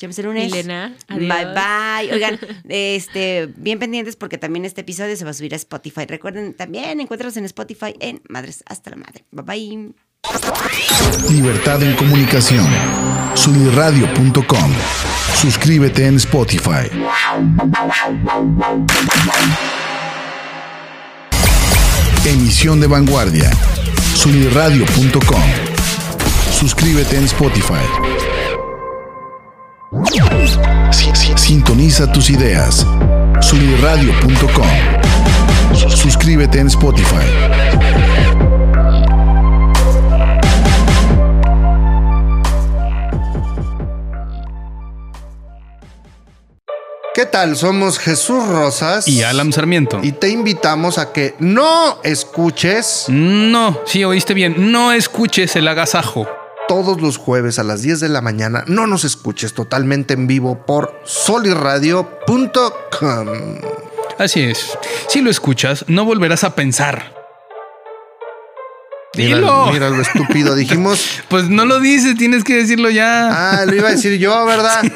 Vemos el lunes. Milena, Bye bye. Oigan, este, bien pendientes porque también este episodio se va a subir a Spotify. Recuerden también encuéntranos en Spotify en Madres hasta la Madre. Bye bye. Libertad en comunicación. Sunirradio.com. Suscríbete en Spotify. Emisión de vanguardia. Sunirradio.com. Suscríbete en Spotify. Si- si- Sintoniza tus ideas. Sunirradio.com. Suscríbete en Spotify. ¿Qué tal? Somos Jesús Rosas. Y Alan Sarmiento. Y te invitamos a que no escuches No, sí, oíste bien. No escuches el agasajo. todos los jueves a las 10 de la mañana. No nos escuches totalmente en vivo por solirradio.com. Así es. Si lo escuchas, no volverás a pensar. Mira, Dilo. mira lo estúpido. Dijimos, Pues no lo dices, tienes que decirlo ya. ah, lo iba a decir yo, ¿verdad?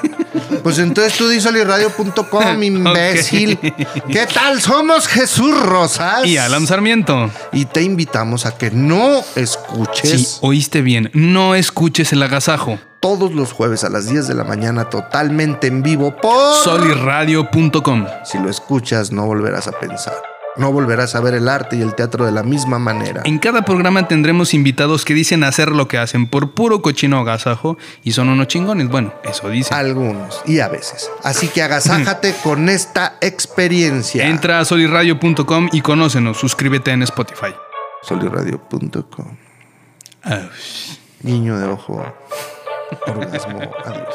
Pues entonces tú di solirradio.com, imbécil. ¿Qué tal? Somos Jesús Rosas. Y Alan Sarmiento. Y te invitamos a que no Sí, escuches oíste bien. No escuches el agasajo. todos los jueves a las 10 de la mañana totalmente en vivo por... Solirradio.com. Si lo escuchas, no volverás a pensar. No volverás a ver el arte y el teatro de la misma manera. En cada programa tendremos invitados que dicen hacer lo que hacen por puro cochino agasajo y son unos chingones. Bueno, eso dicen. Algunos y a veces. Así que agasájate con esta experiencia. Entra a solirradio.com y conócenos. Suscríbete en Spotify. Solirradio.com. Ah, Guiño de ojo. Orgasmo. Adiós.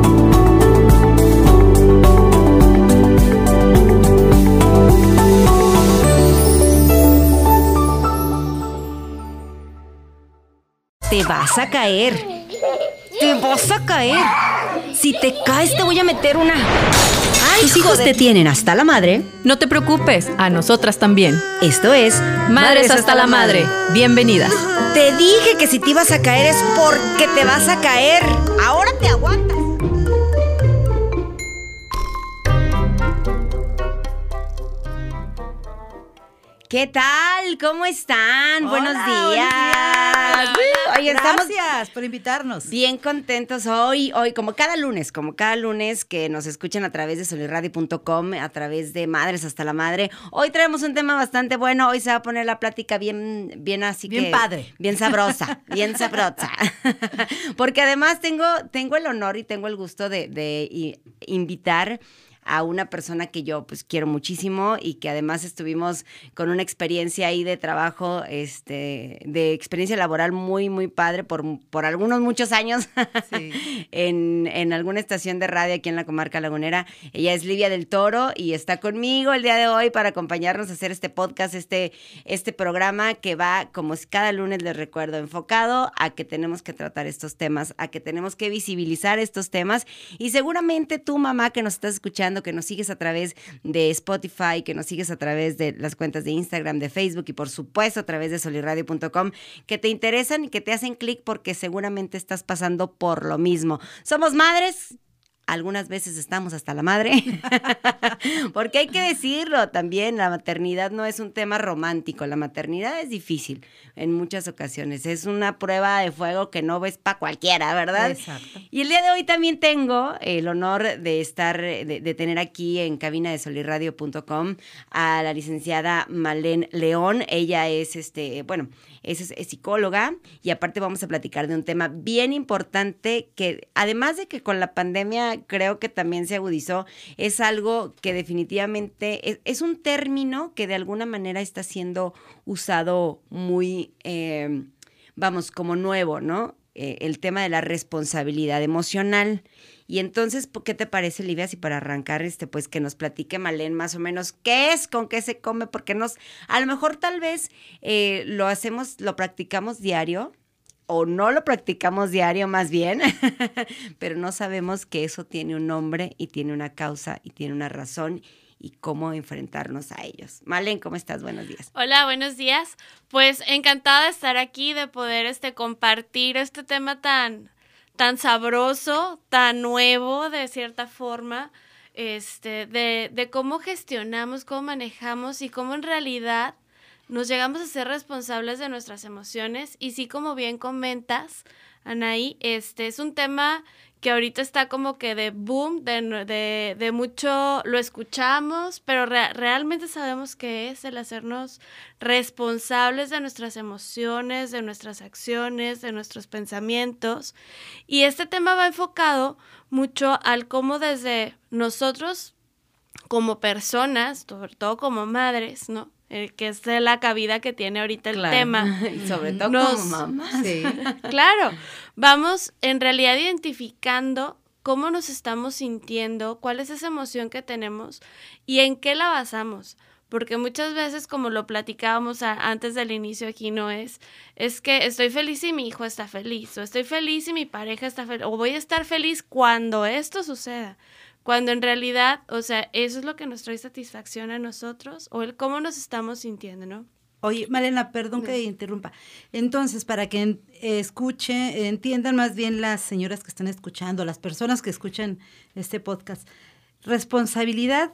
Vas a caer. Te vas a caer. Si te caes, te voy a meter una. Tus hijos te tienen hasta la madre. No te preocupes, a nosotras también. Esto es Madres hasta la madre. Bienvenidas. Te dije que si te ibas a caer es porque te vas a caer. Ahora te aguantas. ¿Qué tal? ¿Cómo están? buenos días. buenos días. Estamos Gracias por invitarnos. bien contentos hoy, hoy, como cada lunes, como cada lunes que nos escuchan a través de solirradio.com, a través de Madres hasta la Madre. Hoy traemos un tema bastante bueno. Hoy se va a poner la plática bien, bien así Bien que. padre. Bien sabrosa, bien sabrosa. Porque además tengo, tengo el honor y tengo el gusto de, invitar a una persona que yo pues quiero muchísimo y que además estuvimos con una experiencia ahí de trabajo, este, de experiencia laboral muy, muy padre por, por algunos muchos años Sí. en, en alguna estación de radio aquí en la comarca lagunera. Ella es Livia del Toro y está conmigo el día de hoy para acompañarnos a hacer este podcast, este, este programa que va, como es cada lunes les recuerdo, enfocado a que tenemos que tratar estos temas, a que tenemos que visibilizar estos temas y seguramente tú, mamá, que nos estás escuchando, que nos sigues a través de Spotify, que nos sigues a través de las cuentas de Instagram, de Facebook y por supuesto a través de solirradio.com, que te interesan y que te hacen clic porque seguramente estás pasando por lo mismo. Somos madres. Algunas veces estamos hasta la madre, porque hay que decirlo también, la maternidad no es un tema romántico, la maternidad es difícil en muchas ocasiones, es una prueba de fuego que no ves para cualquiera, ¿verdad? Exacto. Y el día de hoy también tengo el honor de estar, de, de tener aquí en cabina de solirradio.com a la licenciada Malén León. Ella es, este, bueno, es, es psicóloga y aparte vamos a platicar de un tema bien importante que además de que con la pandemia creo que también se agudizó, es algo que definitivamente es, un término que de alguna manera está siendo usado muy... eh, vamos, como nuevo, ¿no? Eh, el tema de la responsabilidad emocional. Y entonces, ¿por ¿qué te parece, Livia, si para arrancar, este, pues que nos platique Malén más o menos qué es, con qué se come, porque nos, a lo mejor tal vez eh, lo hacemos, lo practicamos diario, o no lo practicamos diario más bien, pero no sabemos que eso tiene un nombre y tiene una causa y tiene una razón y cómo enfrentarnos a ellos. Malén, ¿cómo estás? Buenos días. Hola, buenos días. Pues encantada de estar aquí, de poder este compartir este tema tan tan sabroso, tan nuevo de cierta forma, este, de, de cómo gestionamos, cómo manejamos y cómo en realidad nos llegamos a ser responsables de nuestras emociones. Y sí, como bien comentas, Anaí, este es un tema que ahorita está como que de boom, de, de, de mucho lo escuchamos, pero re- realmente sabemos que es el hacernos responsables de nuestras emociones, de nuestras acciones, de nuestros pensamientos. Y este tema va enfocado mucho al cómo desde nosotros como personas, sobre todo como madres, ¿no? Eh, que es de la cabida que tiene ahorita el Claro. tema. Y sobre todo Nos- como mamá. Sí. Claro, vamos en realidad identificando cómo nos estamos sintiendo, cuál es esa emoción que tenemos y en qué la basamos. Porque muchas veces, como lo platicábamos antes del inicio aquí, no es, es que estoy feliz y mi hijo está feliz, o estoy feliz y mi pareja está feliz, o voy a estar feliz cuando esto suceda. Cuando en realidad, o sea, eso es lo que nos trae satisfacción a nosotros, o el cómo nos estamos sintiendo, ¿no? Oye, Malena, perdón que interrumpa. Entonces, para que en- escuche, entiendan más bien las señoras que están escuchando, las personas que escuchan este podcast, responsabilidad,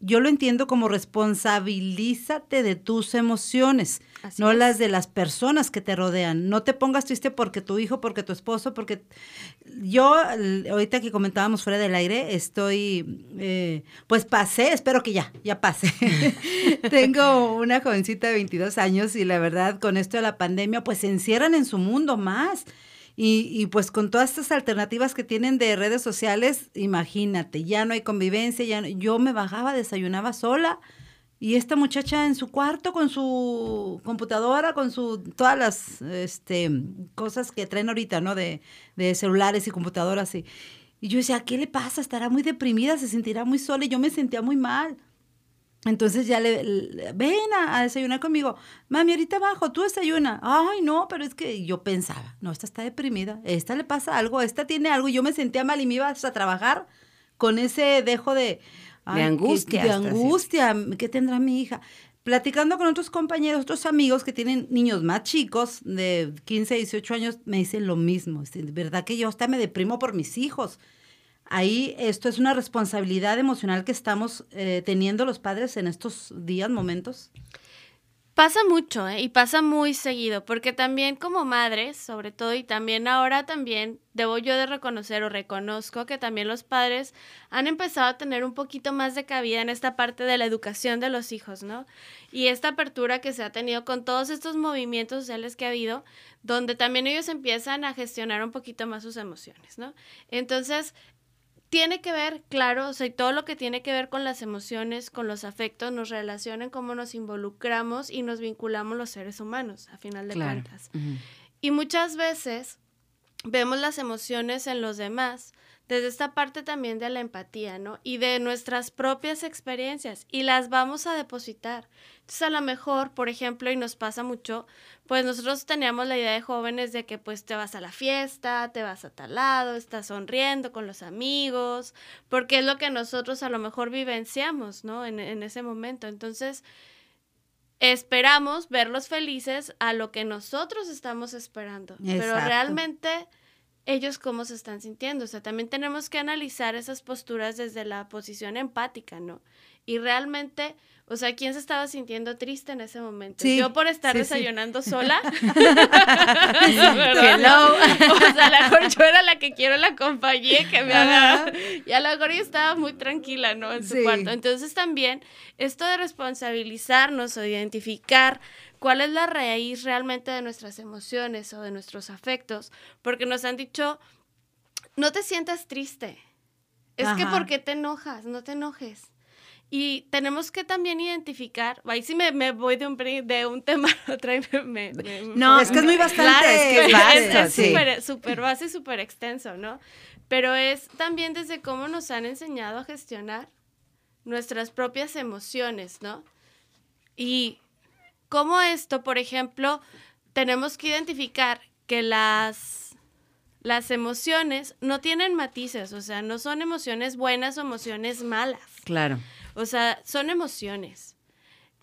yo lo entiendo como responsabilízate de tus emociones, Así no es. las de las personas que te rodean. No te pongas triste porque tu hijo, porque tu esposo, porque yo, ahorita que comentábamos fuera del aire, estoy, eh, pues pasé, espero que ya, ya pase. Tengo una jovencita de 22 años y la verdad con esto de la pandemia, pues se encierran en su mundo más. Y, y pues con todas estas alternativas que tienen de redes sociales, imagínate, ya no hay convivencia, ya no- yo me bajaba, desayunaba sola. Y esta muchacha en su cuarto con su computadora, con su todas las este, cosas que traen ahorita, ¿no? De, de celulares y computadoras. Y, y yo decía, ¿qué le pasa? Estará muy deprimida, se sentirá muy sola. Y yo me sentía muy mal. Entonces ya le, le- ven a, a desayunar conmigo. Mami, ahorita abajo, tú desayuna. Ay, no, pero es que yo pensaba, no, esta está deprimida, esta le pasa algo, esta tiene algo. y Yo me sentía mal y me iba a trabajar con ese dejo de... De angustia que- De angustia, ¿qué tendrá mi hija? Platicando con otros compañeros, otros amigos que tienen niños más chicos, de 15, 18 años, me dicen lo mismo. Es verdad que yo hasta me deprimo por mis hijos. Ahí esto es una responsabilidad emocional que estamos eh, teniendo los padres en estos días, momentos. Pasa mucho, ¿eh? Y pasa muy seguido, porque también como madres, sobre todo, y también ahora también debo yo de reconocer o reconozco que también los padres han empezado a tener un poquito más de cabida en esta parte de la educación de los hijos, ¿no? Y esta apertura que se ha tenido con todos estos movimientos sociales que ha habido, donde también ellos empiezan a gestionar un poquito más sus emociones, ¿no? Entonces, tiene que ver, claro, o sea, todo lo que tiene que ver con las emociones, con los afectos, nos relaciona en cómo nos involucramos y nos vinculamos los seres humanos, a final de Claro. cuentas. Y muchas veces vemos las emociones en los demás desde esta parte también de la empatía, ¿no? Y de nuestras propias experiencias y las vamos a depositar. Entonces, a lo mejor, por ejemplo, y nos pasa mucho, pues nosotros teníamos la idea de jóvenes de que pues te vas a la fiesta, te vas a tal lado, estás sonriendo con los amigos, porque es lo que nosotros a lo mejor vivenciamos, ¿no? En, en ese momento. Entonces, esperamos verlos felices a lo que nosotros estamos esperando. Pero realmente ellos cómo se están sintiendo. O sea, también tenemos que analizar esas posturas desde la posición empática, ¿no? Y realmente, o sea, ¿quién se estaba sintiendo triste en ese momento? Sí, Yo por estar sí, sí. desayunando sola. Hello. O sea, a lo mejor yo era la que quiero la compañía que me haga. Y a lo mejor yo estaba muy tranquila, ¿no? En su cuarto. Entonces también esto de responsabilizarnos o identificar cuál es la raíz realmente de nuestras emociones o de nuestros afectos, porque nos han dicho, no te sientas triste. Es que Ajá. ¿por qué te enojas? No te enojes. Y tenemos que también identificar, ahí sí me, me voy de un, de un tema a otro y me, me- No, es que es muy bastante. Claro, es que es sí. súper súper base, súper extenso, ¿no? Pero es también desde cómo nos han enseñado a gestionar nuestras propias emociones, ¿no? Y cómo esto, por ejemplo, tenemos que identificar que las, las emociones no tienen matices, o sea, no son emociones buenas o emociones malas. Claro. O sea, son emociones.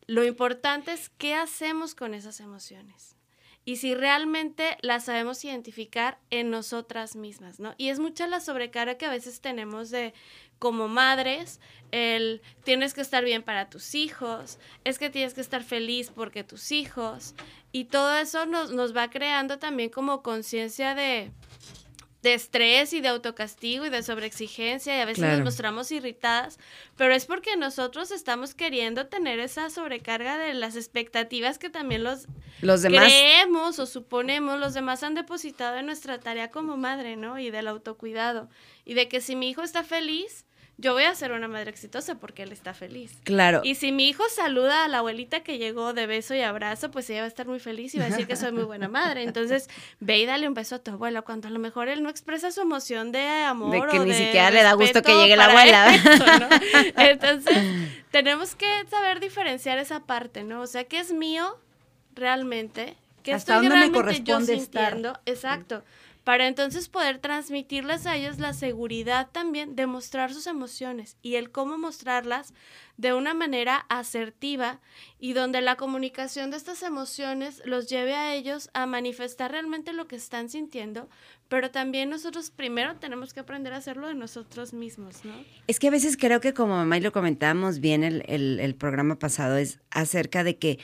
Lo importante es qué hacemos con esas emociones. Y si realmente las sabemos identificar en nosotras mismas, ¿no? Y es mucha la sobrecarga que a veces tenemos de como madres, el tienes que estar bien para tus hijos, es que tienes que estar feliz porque tus hijos, y todo eso nos, nos va creando también como conciencia de, de estrés y de autocastigo y de sobreexigencia y a veces Claro. nos mostramos irritadas, pero es porque nosotros estamos queriendo tener esa sobrecarga de las expectativas que también los Los demás. creemos o suponemos los demás han depositado en nuestra tarea como madre, ¿no? Y del autocuidado. Y de que si mi hijo está feliz, yo voy a ser una madre exitosa porque él está feliz. Claro. Y si mi hijo saluda a la abuelita que llegó de beso y abrazo, pues ella va a estar muy feliz y va a decir que soy muy buena madre. Entonces, ve y dale un beso a tu abuelo, cuando a lo mejor él no expresa su emoción de amor. De que o ni de siquiera le da gusto que llegue la abuela. eso, ¿no? Entonces, tenemos que saber diferenciar esa parte, ¿no? O sea, ¿qué es mío realmente? ¿Qué ¿Hasta estoy dónde me realmente corresponde yo estar? sintiendo? Exacto. Para entonces poder transmitirles a ellos la seguridad también de mostrar sus emociones y el cómo mostrarlas de una manera asertiva y donde la comunicación de estas emociones los lleve a ellos a manifestar realmente lo que están sintiendo, pero también nosotros primero tenemos que aprender a hacerlo de nosotros mismos, ¿no? Es que a veces creo que como mamá y lo comentábamos bien el, el- el programa pasado, es acerca de que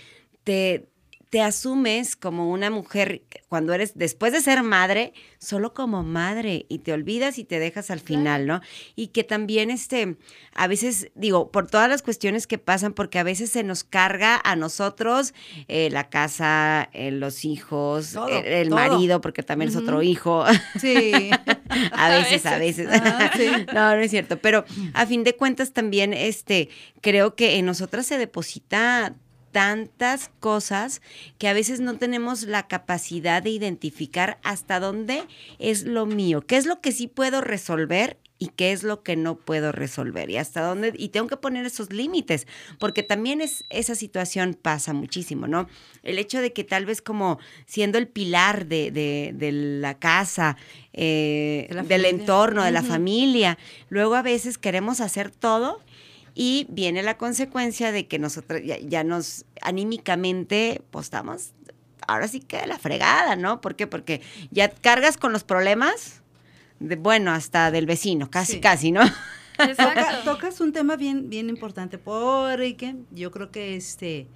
te, te asumes como una mujer cuando eres, después de ser madre, solo como madre y te olvidas y te dejas al final, ¿no? Y que también, este, a veces, digo, por todas las cuestiones que pasan, porque a veces se nos carga a nosotros eh, la casa, eh, los hijos, Todo, el, el todo. marido, porque también es otro hijo. Sí. a veces, a veces. Ah, sí. No, no es cierto. Pero a fin de cuentas también, este, creo que en nosotras se deposita tantas cosas que a veces no tenemos la capacidad de identificar hasta dónde es lo mío, qué es lo que sí puedo resolver y qué es lo que no puedo resolver y hasta dónde, y tengo que poner esos límites, porque también es, esa situación pasa muchísimo, ¿no? El hecho de que tal vez como siendo el pilar de, de, de la casa, eh, De la del entorno, de la familia, luego a veces queremos hacer todo y viene la consecuencia de que nosotros ya, ya nos anímicamente pues estamos ahora sí que de la fregada, ¿no? ¿Por qué? Porque ya cargas con los problemas de, bueno, hasta del vecino, casi, Sí. casi, ¿no? Exacto. tocas un tema bien, bien importante, porque yo creo que este,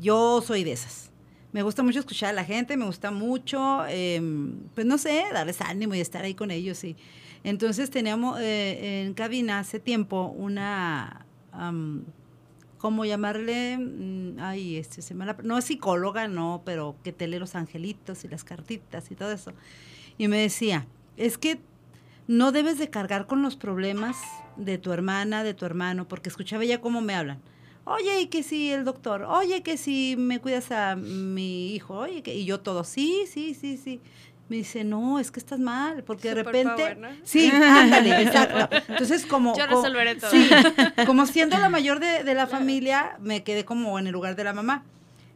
yo soy de esas. Me gusta mucho escuchar a la gente, me gusta mucho, em, pues no sé, darles ánimo y estar ahí con ellos. Y entonces teníamos eh, en cabina hace tiempo una, ¿cómo llamarle? Mm, Ay, este, se no es psicóloga, no, pero que te lee los angelitos y las cartitas y todo eso. Y me decía, es que no debes de cargar con los problemas de tu hermana, de tu hermano, porque escuchaba ella cómo me hablan. Oye, y que si el doctor, oye, que si me cuidas a mi hijo, oye, que y yo todo, sí, sí, sí, sí. Me dice, no, es que estás mal, porque de repente... Superpower, ¿no? Sí, ándale, exacto. Entonces, como... Yo como- resolveré todo. Sí, como siendo la mayor de, de la familia, me quedé como en el lugar de la mamá.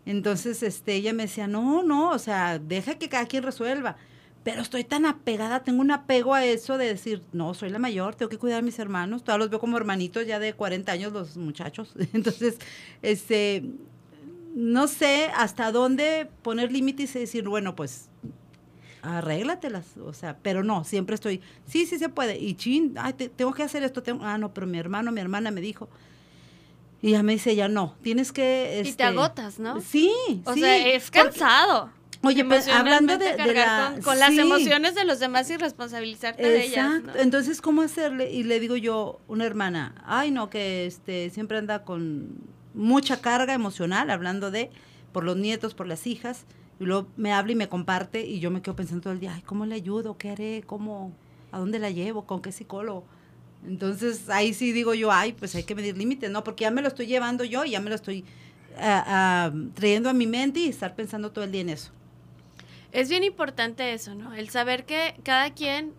Entonces, este, ella me decía, no, no, o sea, deja que cada quien resuelva. Pero estoy tan apegada, tengo un apego a eso de decir, no, soy la mayor, tengo que cuidar a mis hermanos, todos los veo como hermanitos ya de 40 años los muchachos. Entonces, este, no sé hasta dónde poner límites y decir, bueno, pues arréglatelas, o sea, pero no, siempre estoy, sí, sí se puede, y chin, ay, te- tengo que hacer esto, tengo, ah, no, pero mi hermano, mi hermana me dijo, y ya me dice, ya no, tienes que... Y te este, agotas, ¿no? Sí, O sí, sea, es porque- cansado. Oye, pues, hablando de, de la... con, con las emociones de los demás y responsabilizarte de ellas. Exacto. ¿no? Entonces, ¿cómo hacerle? Y le digo yo, una hermana, ay no, que este siempre anda con mucha carga emocional, hablando de por los nietos, por las hijas, y luego me habla y me comparte, y yo me quedo pensando todo el día, ay, ¿cómo le ayudo? ¿Qué haré? ¿Cómo? ¿A dónde la llevo? ¿Con qué psicólogo? Entonces, ahí sí digo yo, ay, pues hay que medir límites, ¿no? Porque ya me lo estoy llevando yo y ya me lo estoy ah, trayendo a mi mente y estar pensando todo el día en eso. Es bien importante eso, ¿no? El saber que cada quien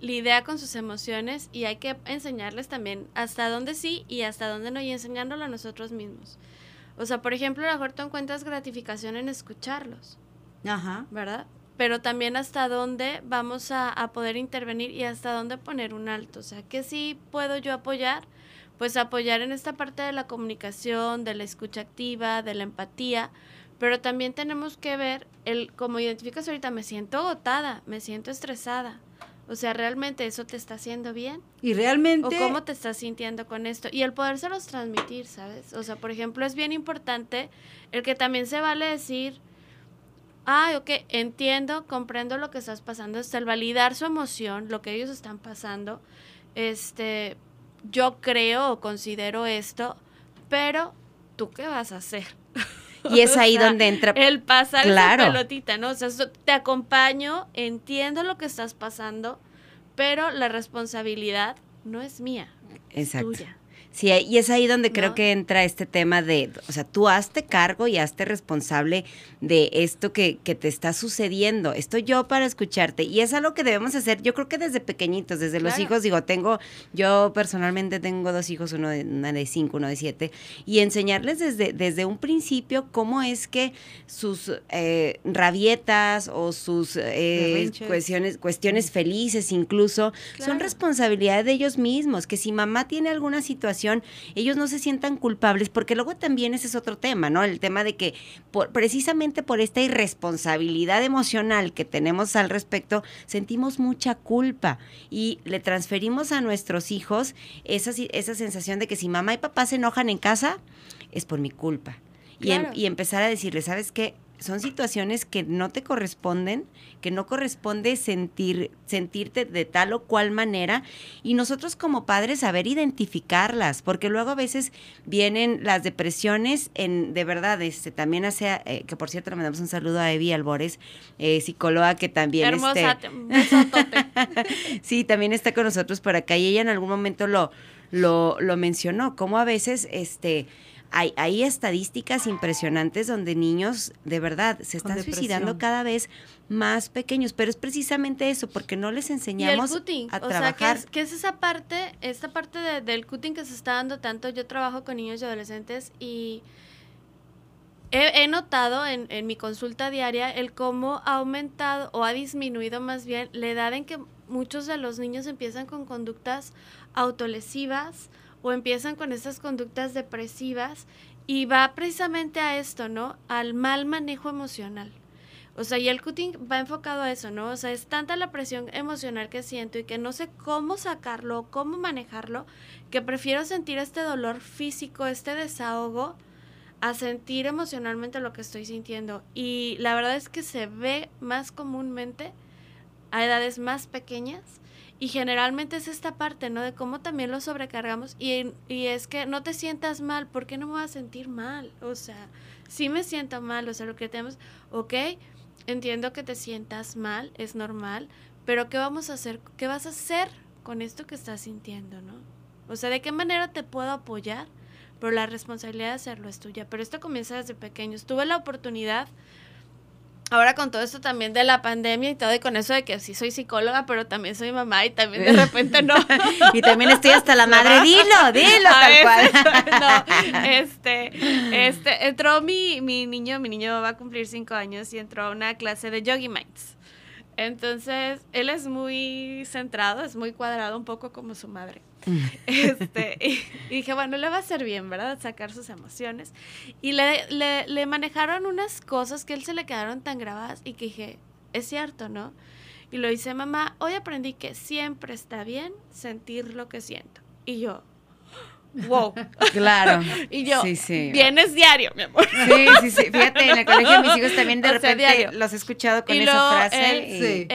lidia con sus emociones y hay que enseñarles también hasta dónde sí y hasta dónde no y enseñándolo a nosotros mismos. O sea, por ejemplo, a lo mejor tú encuentras gratificación en escucharlos, Ajá. ¿verdad? Pero también hasta dónde vamos a, a poder intervenir y hasta dónde poner un alto. O sea, que sí puedo yo apoyar, pues apoyar en esta parte de la comunicación, de la escucha activa, de la empatía, pero también tenemos que ver, el, como identificas ahorita, me siento agotada, me siento estresada. O sea, ¿realmente eso te está haciendo bien? Y realmente... ¿O cómo te estás sintiendo con esto? Y el podérselos transmitir, ¿sabes? O sea, por ejemplo, es bien importante el que también se vale decir, ah, ok, entiendo, comprendo lo que estás pasando, hasta el validar su emoción, lo que ellos están pasando, este, yo creo o considero esto, pero ¿tú qué vas a hacer? Y es O ahí sea, donde entra... El pasar Claro. esa pelotita, ¿no? O sea, te acompaño, entiendo lo que estás pasando, pero la responsabilidad no es mía, es Exacto. tuya. Sí, y es ahí donde creo ¿No? que entra este tema de, o sea, tú hazte cargo y hazte responsable de esto que, que te está sucediendo. Estoy yo para escucharte. Y es algo que debemos hacer, yo creo que desde pequeñitos, desde los hijos, digo, tengo, yo personalmente tengo dos hijos, uno de, una de cinco, uno de siete, y enseñarles desde, desde un principio cómo es que sus eh, rabietas o sus eh, cuestiones, cuestiones felices incluso, son responsabilidad de ellos mismos, que si mamá tiene alguna situación, ellos no se sientan culpables, porque luego también ese es otro tema, ¿no? El tema de que por- precisamente por esta irresponsabilidad emocional que tenemos al respecto, sentimos mucha culpa y le transferimos a nuestros hijos esa, esa sensación de que si mamá y papá se enojan en casa, es por mi culpa. Y, em- y empezar a decirles, ¿sabes qué? Son situaciones que no te corresponden, que no corresponde sentir, sentirte de tal o cual manera, y nosotros como padres saber identificarlas, porque luego a veces vienen las depresiones en, de verdad, este, también hace, eh, que por cierto le mandamos un saludo a Evi Albores, eh, psicóloga que también Hermosa, este, sí, también está con nosotros por acá y ella en algún momento lo, lo, lo mencionó, como a veces, este, hay, hay estadísticas impresionantes donde niños de verdad se están suicidando cada vez más pequeños, pero es precisamente eso, porque no les Y el enseñamos cutting, a o sea, trabajar. que es, esa parte, esta parte de- del cutting que se está dando tanto. Yo trabajo con niños y adolescentes y he, he notado en, en mi consulta diaria el cómo ha aumentado o ha disminuido más bien la edad en que muchos de los niños empiezan con conductas autolesivas o empiezan con estas conductas depresivas y va precisamente a esto, ¿no? Al mal manejo emocional. O sea, y el cutting va enfocado a eso, ¿no? O sea, es tanta la presión emocional que siento y que no sé cómo sacarlo, cómo manejarlo, que prefiero sentir este dolor físico, este desahogo, a sentir emocionalmente lo que estoy sintiendo. Y la verdad es que se ve más comúnmente a edades más pequeñas y generalmente es esta parte, ¿no? De cómo también lo sobrecargamos y, y es que no te sientas mal, ¿por qué no me voy a sentir mal? O sea, sí me siento mal, o sea, lo que tenemos, ok, entiendo que te sientas mal, es normal, pero ¿qué vamos a hacer? ¿Qué vas a hacer con esto que estás sintiendo, no? O sea, ¿de qué manera te puedo apoyar? Pero la responsabilidad de hacerlo es tuya. Pero esto comienza desde pequeños. Tuve la oportunidad, ahora con todo esto también de la pandemia y todo, y con eso de que sí soy psicóloga, pero también soy mamá y también de repente no. y también estoy hasta la madre, dilo, dilo, A tal cual. no, este, este, entró mi, mi niño, mi niño va a cumplir cinco años y entró a una clase de Yogi Minds. Entonces, él es muy centrado, es muy cuadrado, un poco como su madre. Este, y, y dije, bueno, le va a hacer bien, ¿verdad? Sacar sus emociones. Y le, le, le manejaron unas cosas que a él se le quedaron tan grabadas y que dije, es cierto, ¿no? Y lo hice, mamá, hoy aprendí que siempre está bien sentir lo que siento. Y yo, wow. Claro. y yo, Sí, sí. vienes diario, mi amor. Sí, sí, sí. Fíjate, en el colegio de mis hijos también de O sea, repente diario. los he escuchado con Y esa luego frase. él- y- Sí.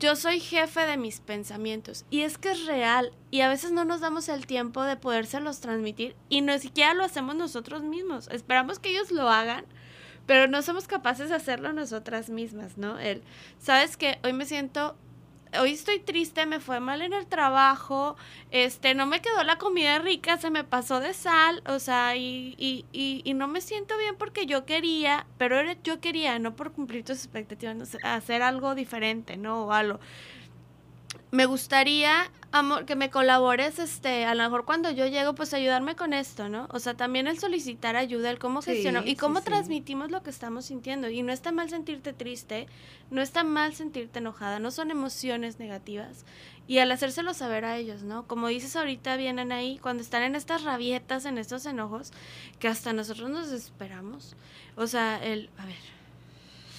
Yo soy jefe de mis pensamientos. Y es que es real. Y a veces no nos damos el tiempo de podérselos transmitir. Y no siquiera lo hacemos nosotros mismos. Esperamos que ellos lo hagan. Pero no somos capaces de hacerlo nosotras mismas, ¿no? El, sabes que hoy me siento hoy estoy triste, me fue mal en el trabajo, este, no me quedó la comida rica, se me pasó de sal, o sea, y, y, y, y no me siento bien porque yo quería, pero yo quería, no por cumplir tus expectativas, hacer algo diferente, ¿no? O algo. Me gustaría, amor, que me colabores, este, a lo mejor cuando yo llego, pues ayudarme con esto, ¿no? O sea, también el solicitar ayuda, el cómo Sí, gestionar y cómo sí. transmitimos lo que estamos sintiendo. Y no está mal sentirte triste, no está mal sentirte enojada, no son emociones negativas. Y al hacérselo saber a ellos, ¿no? Como dices ahorita, vienen ahí, cuando están en estas rabietas, en estos enojos, que hasta nosotros nos desesperamos. O sea, el, a ver,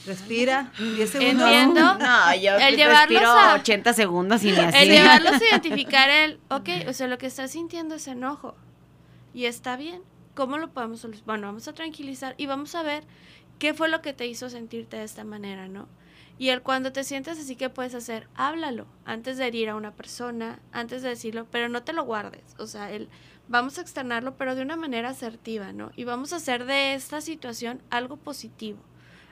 Respira. 10 segundos. Entiendo. No, yo El respiro a- 80 segundos y ni así. El llevarlos a identificar el, ok, o sea, lo que estás sintiendo es enojo. Y está bien. ¿Cómo lo podemos solucionar? Bueno, vamos a tranquilizar y vamos a ver qué fue lo que te hizo sentirte de esta manera, ¿no? Y el cuando te sientes así, ¿qué puedes hacer? Háblalo antes de herir a una persona, antes de decirlo, pero no te lo guardes. O sea, el, vamos a externarlo, pero de una manera asertiva, ¿no? Y vamos a hacer de esta situación algo positivo,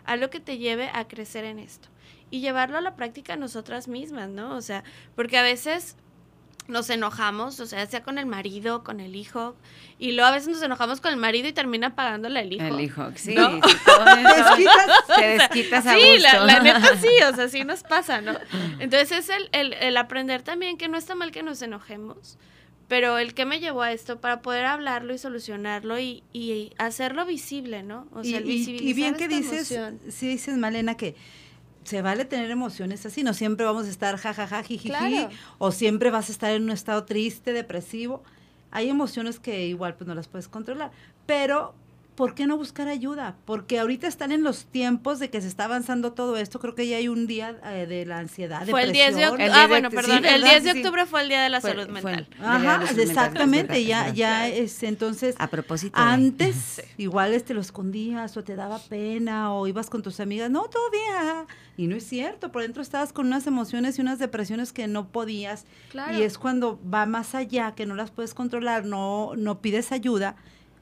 algo que te lleve a crecer en esto. Y llevarlo a la práctica nosotras mismas, ¿no? O sea, porque a veces nos enojamos, o sea, sea con el marido, con el hijo, y luego a veces nos enojamos con el marido y termina pagándole el hijo. El hijo, sí. ¿No? sí, todo eso. desquitas. Te desquitas a Sí, la, la neta sí, o sea, sí nos pasa, ¿no? Entonces es el, el, el aprender también que no está mal que nos enojemos, pero el que me llevó a esto para poder hablarlo y solucionarlo y, y hacerlo visible, ¿no? O sea, el y, y- y visibilizar bien que dices, emoción. sí dices, Malena, que se vale tener emociones así, no siempre vamos a estar jajaja, jijiji, Claro. o siempre vas a estar en un estado triste, depresivo. Hay emociones que igual pues no las puedes controlar, pero ¿por qué no buscar ayuda? Porque ahorita están en los tiempos de que se está avanzando todo esto, creo que ya hay un día eh, de la ansiedad, Fue el 10 de octubre. Ah, 10 de bueno, perdón. sí, el ¿verdad? 10 de sí. octubre fue el Día de la Fue- Salud fue Mental. el- Ajá, Salud exactamente, ya, es ya es, entonces, A propósito. de- antes, igual este lo escondías o te daba pena o ibas con tus amigas, no, todavía. Y no es cierto, por dentro estabas con unas emociones y unas depresiones que no podías. Claro. Y es cuando va más allá, que no las puedes controlar, no, no pides ayuda.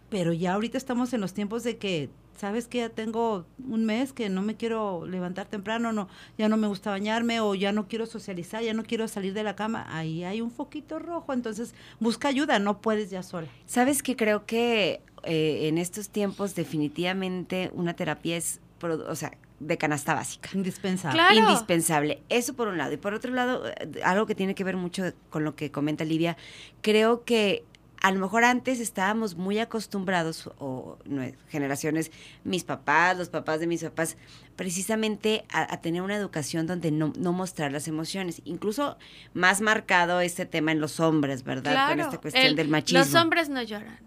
Pero ya ahorita estamos en los tiempos de que, sabes que ya tengo un mes que no me quiero levantar temprano, no, ya no me gusta bañarme o ya no quiero socializar, ya no quiero salir de la cama. Ahí hay un foquito rojo, entonces busca ayuda, no puedes ya sola. Sabes que creo que eh, en estos tiempos definitivamente una terapia es, pro- o sea, de canasta básica. Indispensable. Claro. Indispensable. Eso por un lado. Y por otro lado, eh, algo que tiene que ver mucho con lo que comenta Livia, creo que a lo mejor antes estábamos muy acostumbrados, o nue- generaciones, mis papás, los papás de mis papás, precisamente a, a tener una educación donde no, no mostrar las emociones. Incluso más marcado este tema en los hombres, ¿verdad? Con esta cuestión El- del machismo. Los hombres no lloran.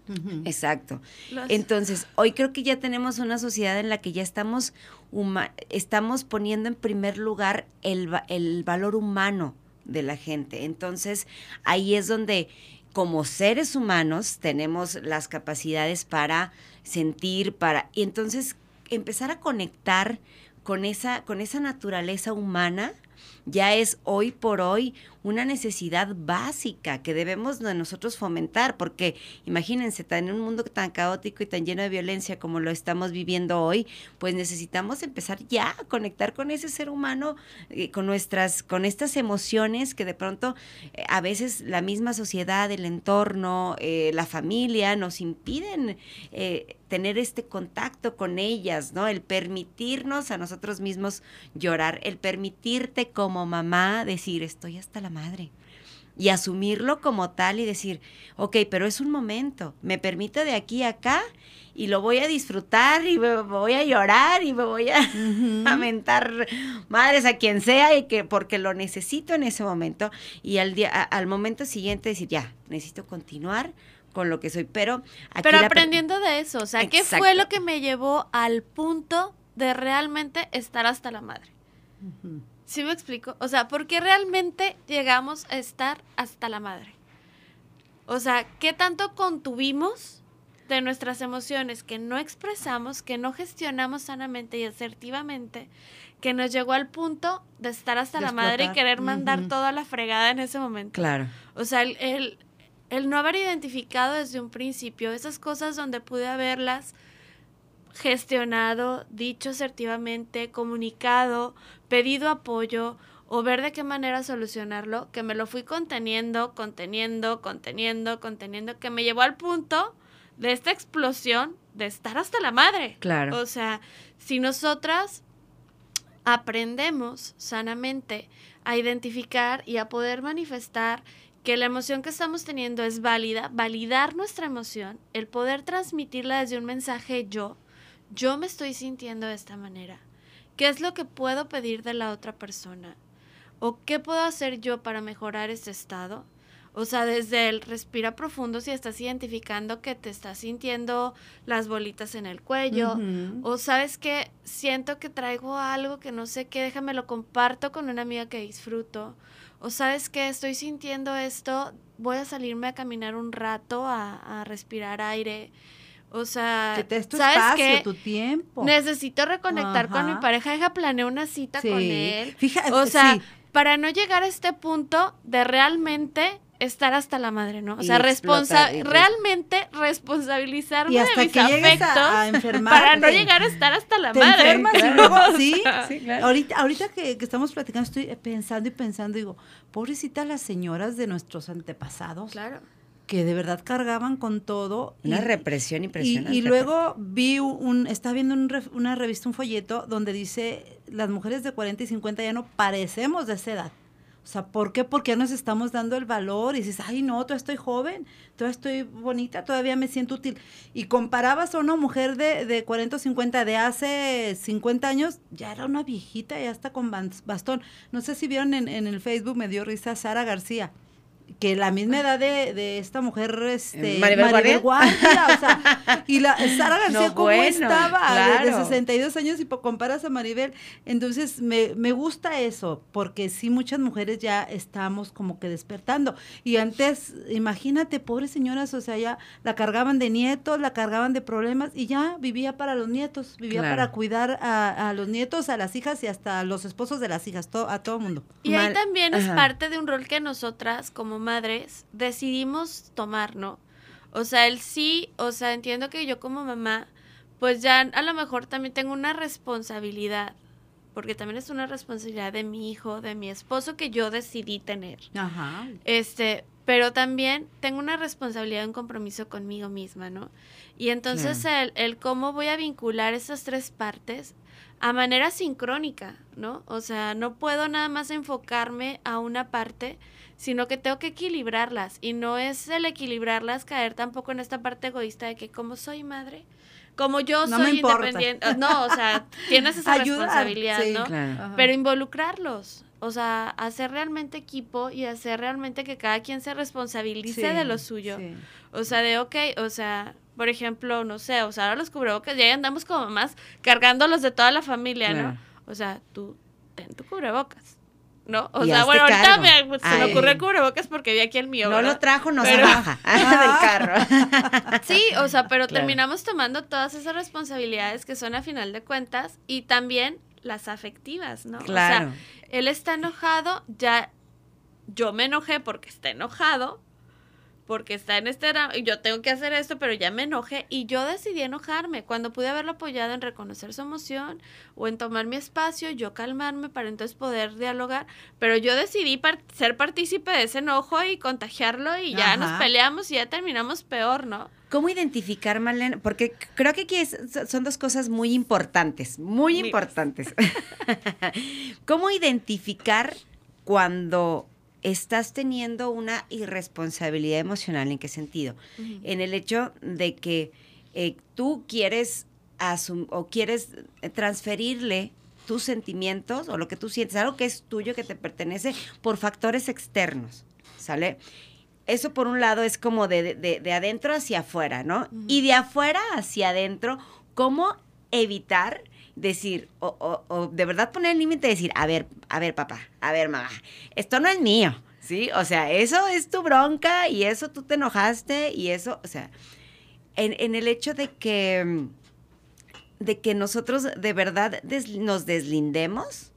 Exacto. Los- Entonces, hoy creo que ya tenemos una sociedad en la que ya estamos, huma- estamos poniendo en primer lugar el, el valor humano de la gente. Entonces, ahí es donde como seres humanos tenemos las capacidades para sentir, para... Y entonces empezar a conectar con esa, con esa naturaleza humana ya es hoy por hoy una necesidad básica que debemos de nosotros fomentar, porque imagínense, tan- en un mundo tan caótico y tan lleno de violencia como lo estamos viviendo hoy, pues necesitamos empezar ya a conectar con ese ser humano, eh, con nuestras, con estas emociones que de pronto eh, a veces la misma sociedad, el entorno, eh, la familia nos impiden tener este contacto con ellas, ¿no? El permitirnos a nosotros mismos llorar, el permitirte como mamá decir, estoy hasta la madre. Y asumirlo como tal y decir, ok, pero es un momento, me permito de aquí a acá y lo voy a disfrutar y me voy a llorar y me voy a lamentar madres a quien sea y que porque lo necesito en ese momento y al día a- al momento siguiente decir ya necesito continuar con lo que soy pero aquí Pero aprendiendo de eso, o sea, ¿qué fue lo que me llevó al punto de realmente estar hasta la madre? ¿Sí me explico? O sea, ¿por qué realmente llegamos a estar hasta la madre? O sea, ¿qué tanto contuvimos de nuestras emociones que no expresamos, que no gestionamos sanamente y asertivamente, que nos llegó al punto de estar hasta De la madre y querer mandar toda la fregada en ese momento? claro O sea, el, el, el no haber identificado desde un principio esas cosas donde pude haberlas gestionado, dicho asertivamente, comunicado, pedido apoyo o ver de qué manera solucionarlo, que me lo fui conteniendo, conteniendo, conteniendo, conteniendo, que me llevó al punto de esta explosión de estar hasta la madre. Claro. O sea, si nosotras aprendemos sanamente a identificar y a poder manifestar que la emoción que estamos teniendo es válida, validar nuestra emoción, el poder transmitirla desde un mensaje yo, yo me estoy sintiendo de esta manera. ¿Qué es lo que puedo pedir de la otra persona? ¿O qué puedo hacer yo para mejorar este estado? O sea, desde el respira profundo si estás identificando que te estás sintiendo las bolitas en el cuello, o sabes que siento que traigo algo que no sé qué, déjame lo comparto con una amiga que disfruto. O sabes que estoy sintiendo esto, voy a salirme a caminar un rato, a, a respirar aire. O sea, Que te des tu ¿sabes espacio, qué? tu tiempo. Necesito reconectar con mi pareja, deja planeo una cita Sí. con él. Fija- o sea, sí. para no llegar a este punto de realmente estar hasta la madre, ¿no? O sea, responsa realmente responsabilizarme Y hasta de mis que afectos a- a para no llegar a estar hasta la te madre. enfermas y luego, sí, Sí, claro. Ahorita, ahorita que, que estamos platicando, estoy pensando y pensando, digo, pobrecitas las señoras de nuestros antepasados, Claro. Que de verdad cargaban con todo. una y- represión y, impresionante y luego vi un, estaba viendo un una revista, un folleto, donde dice, las mujeres de 40 y 50 ya no parecemos de esa edad. O sea, ¿por qué? Porque ya nos estamos dando el valor y dices, ay, no, todavía estoy joven, todavía estoy bonita, todavía me siento útil. Y comparabas a una mujer de, de 40 o 50 de hace 50 años, ya era una viejita, ya está con bastón. No sé si vieron en, en el Facebook, me dio risa Sara García que la misma edad de, de esta mujer, este, ¿Maribel Guardia? Guardia, o sea, y la Sara García No, cómo bueno, estaba de- de, claro. 62 años y comparas a Maribel, entonces me, me gusta eso, porque sí muchas mujeres ya estamos como que despertando, y antes, imagínate, pobres señoras, o sea, ya la cargaban de nietos, la cargaban de problemas, y ya vivía para los nietos, vivía Claro. para cuidar a, a los nietos, a las hijas y hasta a los esposos de las hijas, to- a todo mundo. Y ahí también es parte de un rol que nosotras como madres decidimos tomar, ¿no? O sea, el sí, o sea, entiendo que yo como mamá, pues ya a lo mejor también tengo una responsabilidad, porque también es una responsabilidad de mi hijo, de mi esposo que yo decidí tener. Ajá. Este, pero también tengo una responsabilidad, un compromiso conmigo misma, ¿no? Y entonces el, el cómo voy a vincular esas tres partes a manera sincrónica, ¿no? O sea, no puedo nada más enfocarme a una parte, sino que tengo que equilibrarlas. Y no es el equilibrarlas caer tampoco en esta parte egoísta de que como soy madre, como yo No me soy importa. independiente. No, o sea, tienes esa Ayudar, responsabilidad, sí, ¿no? claro. Pero involucrarlos. O sea, hacer realmente equipo y hacer realmente que cada quien se responsabilice Sí, de lo suyo. sí. O sea, de, ok, o sea, por ejemplo, no sé, o sea, ahora los cubrebocas, ya andamos como más cargando los de toda la familia, Claro. ¿no? O sea, tú ten tu cubrebocas, ¿no? O Y sea, hazte bueno, ahorita me, pues, se me ocurre el cubrebocas porque vi aquí el mío. No ¿verdad? lo trajo, no se Pero- baja del carro. Sí, o sea, pero Claro. terminamos tomando todas esas responsabilidades que son a final de cuentas y también las afectivas, ¿no? Claro. O sea, él está enojado, ya yo me enojé porque está enojado, porque está en este y yo tengo que hacer esto, pero ya me enojé y yo decidí enojarme cuando pude haberlo apoyado en reconocer su emoción o en tomar mi espacio, yo calmarme para entonces poder dialogar, pero yo decidí par- ser partícipe de ese enojo y contagiarlo y ya nos peleamos y ya terminamos peor, ¿no? ¿Cómo identificar, Marlene? Porque creo que aquí es- son dos cosas muy importantes, muy importantes. ¿Cómo identificar cuando estás teniendo una irresponsabilidad emocional? ¿En qué sentido? En el hecho de que eh, tú quieres o quieres eh, transferirle tus sentimientos o lo que tú sientes, algo que es tuyo, que te pertenece, por factores externos, ¿sale? Eso por un lado es como de, de- de adentro hacia afuera, ¿no? Y de afuera hacia adentro, ¿cómo evitar decir, o, o- o de verdad poner el límite y decir, a ver, a ver papá, a ver mamá, esto no es mío, ¿sí? O sea, eso es tu bronca y eso tú te enojaste y eso, o sea, en, en el hecho de que, de que nosotros de verdad nos deslindemos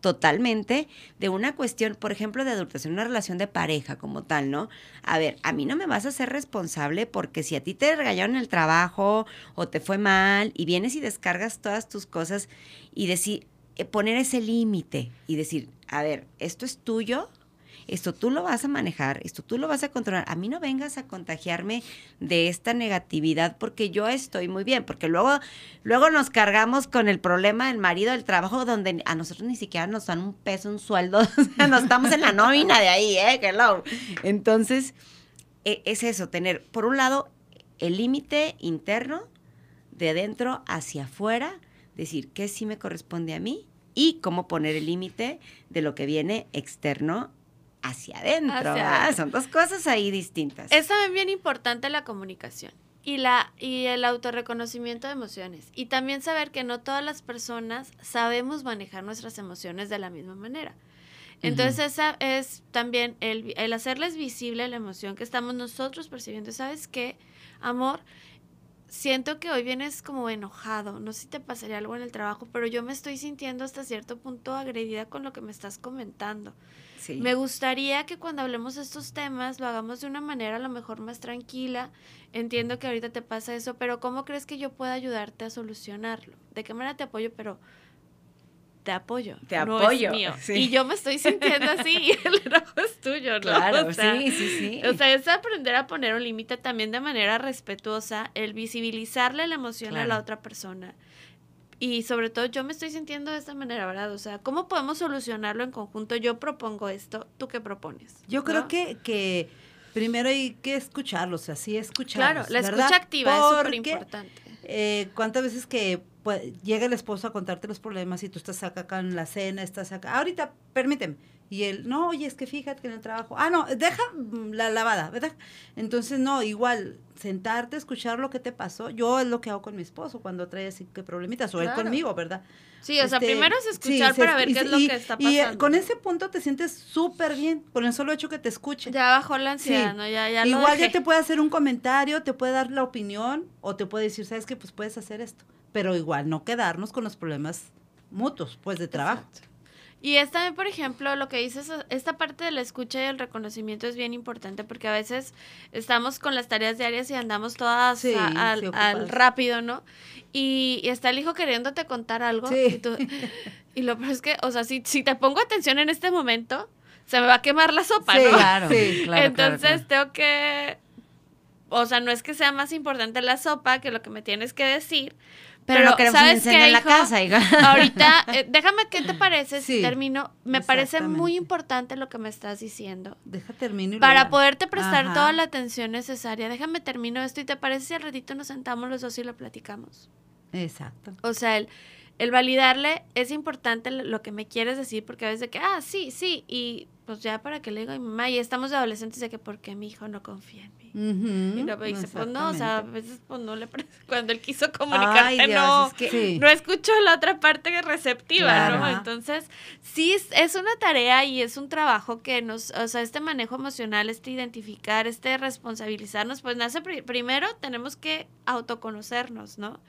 totalmente de una cuestión, por ejemplo, de adulteración, una relación de pareja como tal, ¿no? A ver, a mí no me vas a ser responsable porque si a ti te regañaron el trabajo o te fue mal y vienes y descargas todas tus cosas y decir, eh, poner ese límite y decir, a ver, esto es tuyo, esto tú lo vas a manejar, esto tú lo vas a controlar. A mí no vengas a contagiarme de esta negatividad porque yo estoy muy bien, porque luego, luego nos cargamos con el problema del marido del trabajo donde a nosotros ni siquiera nos dan un peso, un sueldo, o sea, no estamos en la nómina de ahí, ¿eh? Hello. Entonces, e- es eso, tener, por un lado, el límite interno, de adentro hacia afuera, decir qué sí me corresponde a mí y cómo poner el límite de lo que viene externo hacia adentro. Son dos cosas ahí distintas. Es también bien importante la comunicación y, la, y el autorreconocimiento de emociones. Y también saber que no todas las personas sabemos manejar nuestras emociones de la misma manera. Entonces, esa es también el, el hacerles visible la emoción que estamos nosotros percibiendo. ¿Sabes qué, amor? Siento que hoy vienes como enojado. No sé si te pasaría algo en el trabajo, pero yo me estoy sintiendo hasta cierto punto agredida con lo que me estás comentando. Sí. Me gustaría que cuando hablemos de estos temas lo hagamos de una manera a lo mejor más tranquila. Entiendo que ahorita te pasa eso, pero ¿cómo crees que yo pueda ayudarte a solucionarlo? ¿De qué manera te apoyo? Pero te apoyo. Te no apoyo, Es mío. sí. Y yo me estoy sintiendo así y el enojo es tuyo, ¿no? Claro, O sea, sí, sí, sí. O sea, es aprender a poner un límite también de manera respetuosa, el visibilizarle la emoción a la otra persona. Y sobre todo yo me estoy sintiendo de esta manera, ¿verdad? O sea, ¿cómo podemos solucionarlo en conjunto? Yo propongo esto, ¿tú qué propones? Yo creo que, que primero hay que escucharlos, así escucharlos. Claro, la ¿verdad? escucha activa es súper importante. eh, ¿Cuántas veces que pues, llega el esposo a contarte los problemas y tú estás acá, acá en la cena, estás acá, ahorita, permíteme. Y él, no, oye, es que fíjate que en el trabajo, ah, no, deja mm, la lavada, ¿verdad? Entonces, no, igual, sentarte, escuchar lo que te pasó. Yo es lo que hago con mi esposo cuando trae así que problemitas, o él conmigo, ¿verdad? Sí, o sea, Este, primero es escuchar para ver y qué es lo y- que está Y eh, pasando. con ese punto te sientes súper bien, con el solo hecho que te escuchen. Ya bajó la Sí. ansiedad, ¿no? Ya, ya lo Igual ya te puede hacer un comentario, te puede dar la opinión o te puede decir, ¿sabes qué? Pues puedes hacer esto. Pero igual no quedarnos con los problemas mutuos, pues de trabajo. Y es también, por ejemplo, lo que dices, esta parte de la escucha y el reconocimiento es bien importante porque a veces estamos con las tareas diarias y andamos todas Sí, a- al, rápido, ¿no? Y, y está el hijo queriéndote contar algo. Sí. Y, tú- y lo peor es que, o sea, si, si te pongo atención en este momento, se me va a quemar la sopa, Sí, ¿no? Claro, Sí. claro, Entonces claro, claro. tengo que, o sea, no es que sea más importante la sopa que lo que me tienes que decir. Pero queremos ¿sabes qué, en la hijo? casa, hija. Ahorita, eh, déjame, ¿qué te parece si Sí, termino? Me parece muy importante lo que me estás diciendo. Deja termino. y Para poderte prestar Ajá. toda la atención necesaria, déjame termino esto y te parece si al ratito nos sentamos los dos y lo platicamos. Exacto. O sea, el, el validarle es importante lo que me quieres decir porque a veces de que, ah, sí, sí, y pues ya para que le digo a mi mamá, y estamos de adolescentes de que, ¿por qué mi hijo no confía en mí? Y luego dice, pues no, o sea, a veces pues no le cuando él quiso comunicarte, Ay, Dios, no, es que- Sí. no escucho la otra parte receptiva, Claro. ¿no? Entonces, sí, es, es una tarea y es un trabajo que nos, o sea, este manejo emocional, este identificar, este responsabilizarnos, pues nace pri- primero tenemos que autoconocernos, ¿no?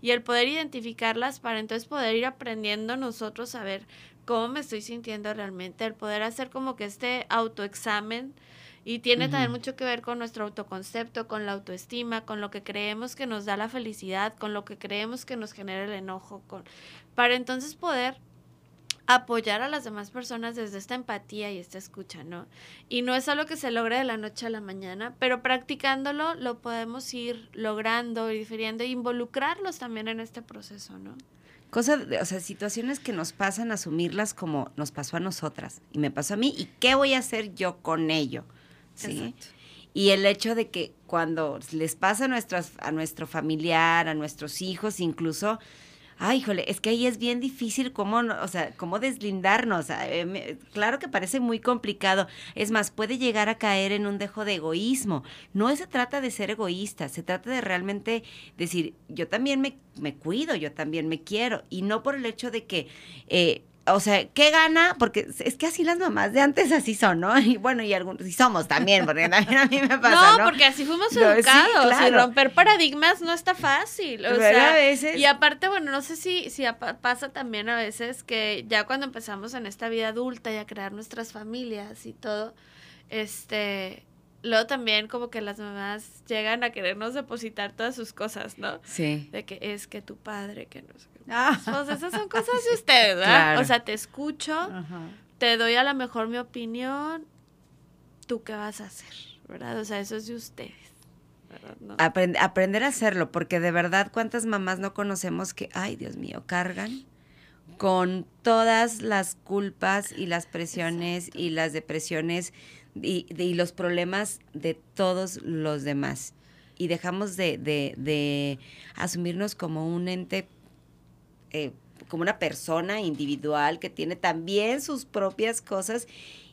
Y el poder identificarlas para entonces poder ir aprendiendo nosotros a ver cómo me estoy sintiendo realmente, el poder hacer como que este autoexamen. Y tiene también mucho que ver con nuestro autoconcepto, con la autoestima, con lo que creemos que nos da la felicidad, con lo que creemos que nos genera el enojo, con para entonces poder apoyar a las demás personas desde esta empatía y esta escucha, ¿no? Y no es algo que se logre de la noche a la mañana, pero practicándolo lo podemos ir logrando, ir difiriendo e involucrarlos también en este proceso, ¿no? Cosas, o sea, situaciones que nos pasan, asumirlas como nos pasó a nosotras y me pasó a mí y qué voy a hacer yo con ello, ¿sí? Y el hecho de que cuando les pasa a, nuestras, a nuestro familiar, a nuestros hijos incluso, ay, híjole, es que ahí es bien difícil cómo, o sea, cómo deslindarnos. eh, claro que parece muy complicado. Es más, puede llegar a caer en un dejo de egoísmo. No se trata de ser egoísta, se trata de realmente decir, yo también me, me cuido, yo también me quiero. Y no por el hecho de que... eh, o sea, ¿qué gana? Porque es que así las mamás de antes así son, ¿no? Y bueno, y algunos, y somos también, porque también a mí me pasa, ¿no? no, porque así fuimos No, sí, educados y claro. romper paradigmas no está fácil. O Pero sea, a veces- y aparte, bueno, no sé si, si pasa también a veces que ya cuando empezamos en esta vida adulta y a crear nuestras familias y todo, este, luego también como que las mamás llegan a querernos depositar todas sus cosas, ¿no? Sí. De que es que tu padre, que no sé. Ah. Pues esas son cosas de ustedes, ¿verdad? Claro. O sea, te escucho, Ajá. te doy a lo mejor mi opinión, ¿tú qué vas a hacer? ¿Verdad? O sea, eso es de ustedes. aprender a hacerlo, porque de verdad, ¿cuántas mamás no conocemos que, ay, Dios mío, cargan con todas las culpas y las presiones y las depresiones y, de- y los problemas de todos los demás? Y dejamos de, de- de asumirnos como un ente, eh, como una persona individual que tiene también sus propias cosas.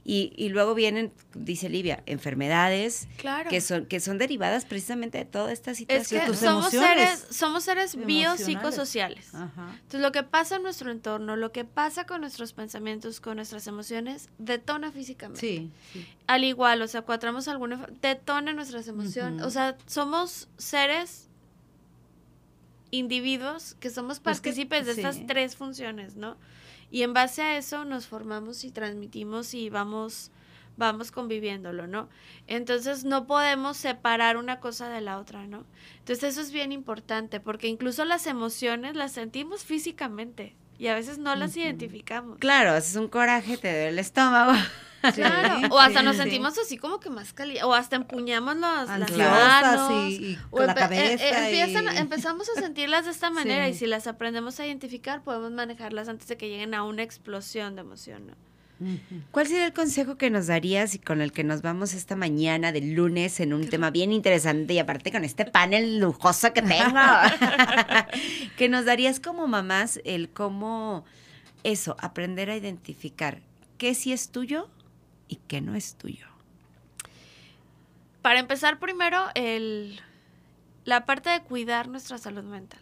Y, y luego vienen, dice Livia, enfermedades, Claro. que son que son derivadas precisamente de toda esta Es situación. que tus somos emociones seres, somos seres biopsicosociales. Entonces, lo que pasa en nuestro entorno, lo que pasa con nuestros pensamientos, con nuestras emociones, detona físicamente. Sí, sí. Al igual, o sea, cuando tenemos alguna, detona nuestras emociones. O sea, somos seres individuos que somos Pues que- partícipes de sí. estas tres funciones, ¿no? Y en base a eso nos formamos y transmitimos y vamos vamos conviviéndolo, ¿no? Entonces no podemos separar una cosa de la otra, ¿no? Entonces eso es bien importante porque incluso las emociones las sentimos físicamente y a veces no las identificamos. Claro, haces un coraje, te duele el estómago. Claro, o hasta sí, nos sí. sentimos así como que más calientes, o hasta empuñamos los, las manos, y- y o la eh, eh, cabeza empiezan, y- empezamos a sentirlas de esta manera y si las aprendemos a identificar podemos manejarlas antes de que lleguen a una explosión de emoción, ¿no? ¿Cuál sería el consejo que nos darías y con el que nos vamos esta mañana del lunes en un tema bien interesante y aparte con este panel lujoso que tengo? que nos darías como mamás el cómo eso, aprender a identificar qué sí es tuyo y qué no es tuyo. Para empezar primero, el, la parte de cuidar nuestra salud mental.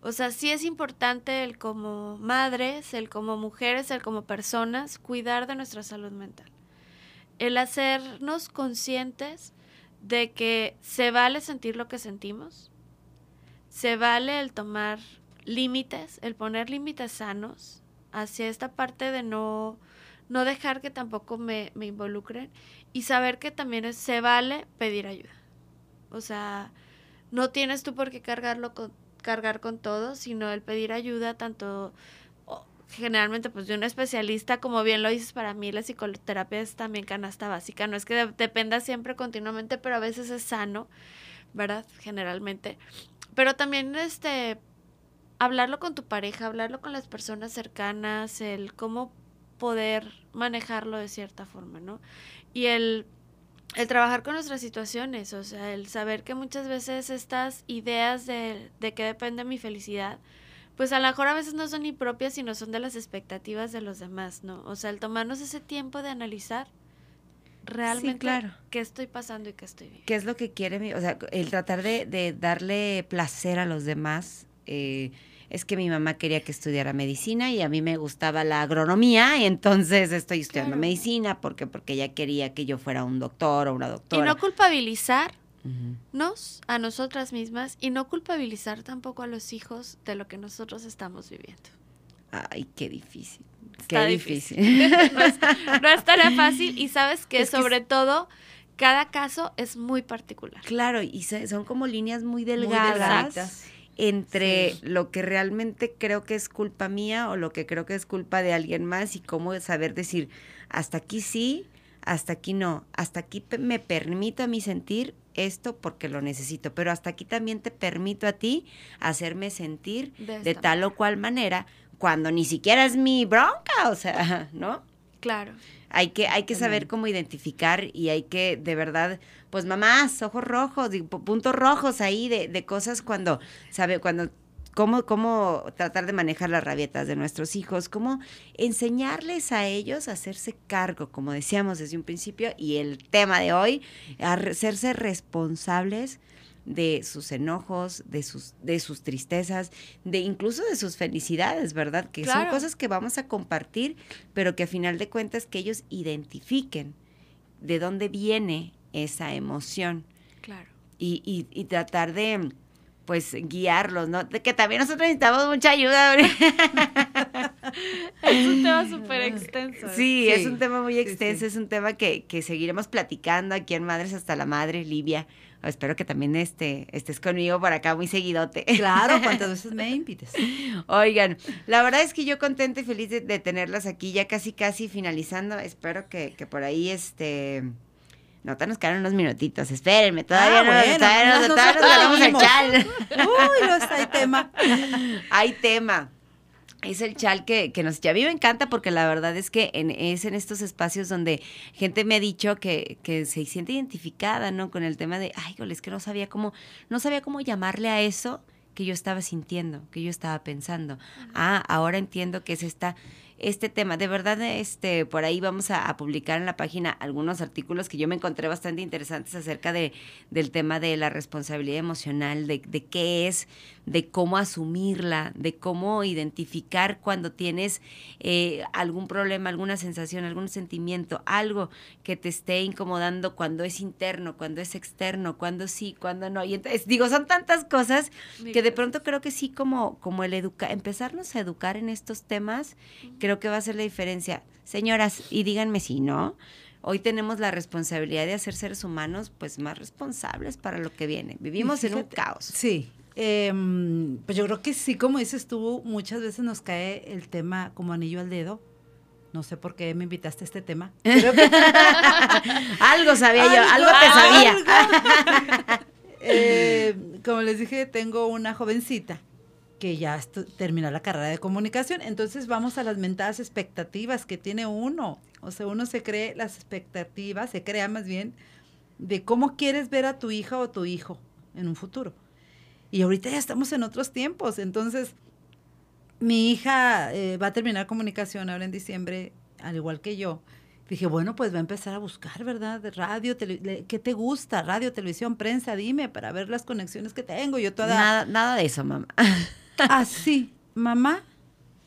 O sea, sí es importante el como madres, el como mujeres, el como personas, cuidar de nuestra salud mental. El hacernos conscientes de que se vale sentir lo que sentimos, se vale el tomar límites, el poner límites sanos hacia esta parte de no, no dejar que tampoco me, me involucren y saber que también se vale pedir ayuda. O sea, no tienes tú por qué cargarlo con, cargar con todo, sino el pedir ayuda tanto generalmente pues de un especialista, como bien lo dices, para mí la psicoterapia es también canasta básica, no es que de- dependa siempre continuamente, pero a veces es sano, ¿verdad? Generalmente. Pero también este hablarlo con tu pareja, hablarlo con las personas cercanas, el cómo poder manejarlo de cierta forma, ¿no? Y el el trabajar con nuestras situaciones, o sea, el saber que muchas veces estas ideas de, de qué depende mi felicidad, pues a lo mejor a veces no son ni propias, sino son de las expectativas de los demás, ¿no? O sea, el tomarnos ese tiempo de analizar realmente claro. qué estoy pasando y qué estoy viviendo. ¿Qué es lo que quiere mi, o sea, el tratar de, de darle placer a los demás? eh, es que mi mamá quería que estudiara medicina y a mí me gustaba la agronomía y entonces estoy estudiando Claro. medicina porque porque ella quería que yo fuera un doctor o una Y doctora. no culpabilizar Ujú. nos a nosotras mismas y no culpabilizar tampoco a los hijos de lo que nosotros estamos viviendo. Ay, qué difícil. Está Qué difícil. difícil. no, es, no es tarea fácil y sabes que Es que sobre todo cada caso es muy particular. Claro, y se- son como líneas muy Muy delgadas delgaditas. Entre lo que realmente creo que es culpa mía o lo que creo que es culpa de alguien más y cómo saber decir, hasta aquí sí, hasta aquí no, hasta aquí me permito a mí sentir esto porque lo necesito, pero hasta aquí también te permito a ti hacerme sentir De de, tal o cual manera cuando ni siquiera es mi bronca, o sea, ¿no? Claro. Hay que, hay que saber cómo identificar y hay que, de verdad, pues mamás, ojos rojos, puntos rojos ahí de, de cosas cuando, sabe, cuando, cómo, cómo tratar de manejar las rabietas de nuestros hijos, cómo enseñarles a ellos a hacerse cargo, como decíamos desde un principio, y el tema de hoy, a hacerse responsables de sus enojos, de sus, de sus tristezas, de incluso de sus felicidades, ¿verdad? Que son cosas que vamos a compartir, pero que a final de cuentas que ellos identifiquen de dónde viene esa emoción Claro. y, y- y tratar de pues guiarlos, ¿no? De que también nosotros necesitamos mucha ayuda. Es un tema súper extenso. Sí, Sí, es un tema muy sí, extenso, sí. es un tema que, que seguiremos platicando aquí en Madres hasta la Madre, Livia. Espero que también este, estés conmigo por acá muy seguidote. Claro, cuantas veces me invites. Oigan, la verdad es que yo contenta y feliz de, de tenerlas aquí, ya casi casi finalizando. Espero que, que por ahí este. No, todavía nos quedan unos minutitos. Espérenme, todavía Ah, no, bueno, todavía no, todavía nos ganamos el chal. Uy, no está, hay tema. Hay tema. Es el chal que, que nos... Ya a mí me encanta porque la verdad es que en, es en estos espacios donde gente me ha dicho que, que se siente identificada, ¿no? Con el tema de, ay, es que no sabía cómo, no sabía cómo llamarle a eso que yo estaba sintiendo, que yo estaba pensando. Ah, ahora entiendo que es esta, este tema. De verdad, este, por ahí vamos a, publicar en la página algunos artículos que yo me encontré bastante interesantes acerca de, del tema de la responsabilidad emocional, de, de qué es, de cómo asumirla, de cómo identificar cuando tienes eh, algún problema, alguna sensación, algún sentimiento, algo que te esté incomodando cuando es interno, cuando es externo, cuando sí, cuando no. Y entonces, digo, son tantas cosas que de pronto creo que sí como, como el educar, empezarnos a educar en estos temas, creo que va a ser la diferencia. Señoras, y díganme si no, hoy tenemos la responsabilidad de hacer seres humanos pues más responsables para lo que viene. Vivimos en un caos. Sí. Em, pues yo creo que sí, como dices tú, muchas veces nos cae el tema como anillo al dedo. No sé por qué me invitaste a este tema. Que- algo sabía yo, algo te sabía. Eh, como les dije, tengo una jovencita que ya terminó la carrera de comunicación. Entonces vamos a las mentadas expectativas que tiene uno. O sea, uno se cree las expectativas, se crea más bien de cómo quieres ver a tu hija o tu hijo en un futuro. Y ahorita ya estamos en otros tiempos. Entonces, mi hija eh, va a terminar comunicación ahora en diciembre, al igual que yo. Dije, bueno, pues va a empezar a buscar, ¿verdad? De radio, tele- ¿qué te gusta? Radio, televisión, prensa, dime, para ver las conexiones que tengo. Yo toda... Nada, nada de eso, mamá. Así, mamá,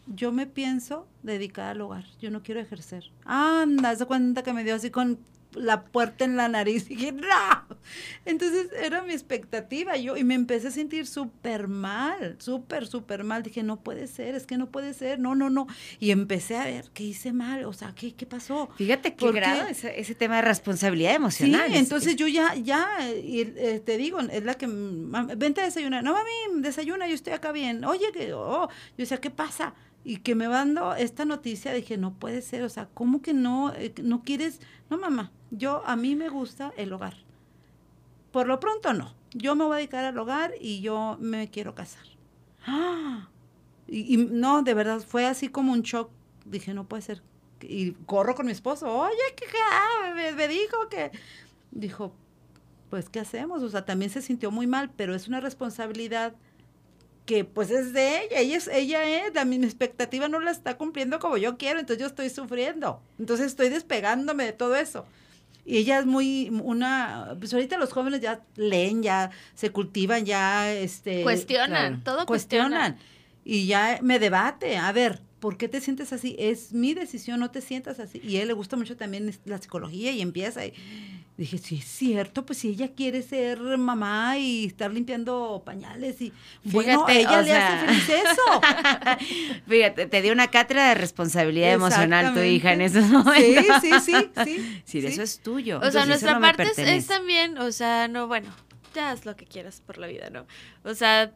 yo me pienso dedicar al hogar. Yo no quiero ejercer. Anda, se cuenta que me dio así con la puerta en la nariz. Y dije, no. Entonces era mi expectativa. Yo, y me empecé a sentir súper mal, súper, súper mal. Dije, no puede ser, es que no puede ser. No, no, no. Y empecé a ver qué hice mal. O sea, ¿qué, qué pasó? Fíjate qué ¿Por grado ese, ese tema de responsabilidad Sí, emocional. es- entonces es- yo ya, ya, y, eh, te digo, es la que, vente a desayunar. No, mami, desayuna, yo estoy acá bien. Oye, que, oh, yo decía, ¿qué pasa? y que me mando esta noticia, dije, no puede ser, o sea, ¿cómo que no, eh, no quieres? No, mamá, yo, a mí me gusta el hogar. Por lo pronto no, yo me voy a dedicar al hogar y yo me quiero casar. ¡Ah! Y, no, de verdad, fue así como un shock. Dije, no puede ser. Y corro con mi esposo, oye, que ah, me, me dijo que... Dijo, pues, ¿qué hacemos? O sea, también se sintió muy mal, pero es una responsabilidad que pues es de ella, ella es, ella es, la mi expectativa no la está cumpliendo como yo quiero, entonces yo estoy sufriendo, entonces estoy despegándome de todo eso. Y ella es muy una, pues ahorita los jóvenes ya leen, ya se cultivan, ya este Cuestionan, todo cuestionan. Y ya me debate, a ver, ¿por qué te sientes así? Es mi decisión, no te sientas así. Y a él le gusta mucho también la psicología y empieza y dije, sí, es cierto, pues si ella quiere ser mamá y estar limpiando pañales y bueno, Fíjate, ella le sea- hace feliz eso. Fíjate, te dio una cátedra de responsabilidad emocional tu hija en esos Sí, momentos. sí, sí, sí. Sí, de eso es tuyo. O sea, Entonces, nuestra no parte es, es también, o sea, no, bueno, ya haz lo que quieras por la vida, ¿no? O sea,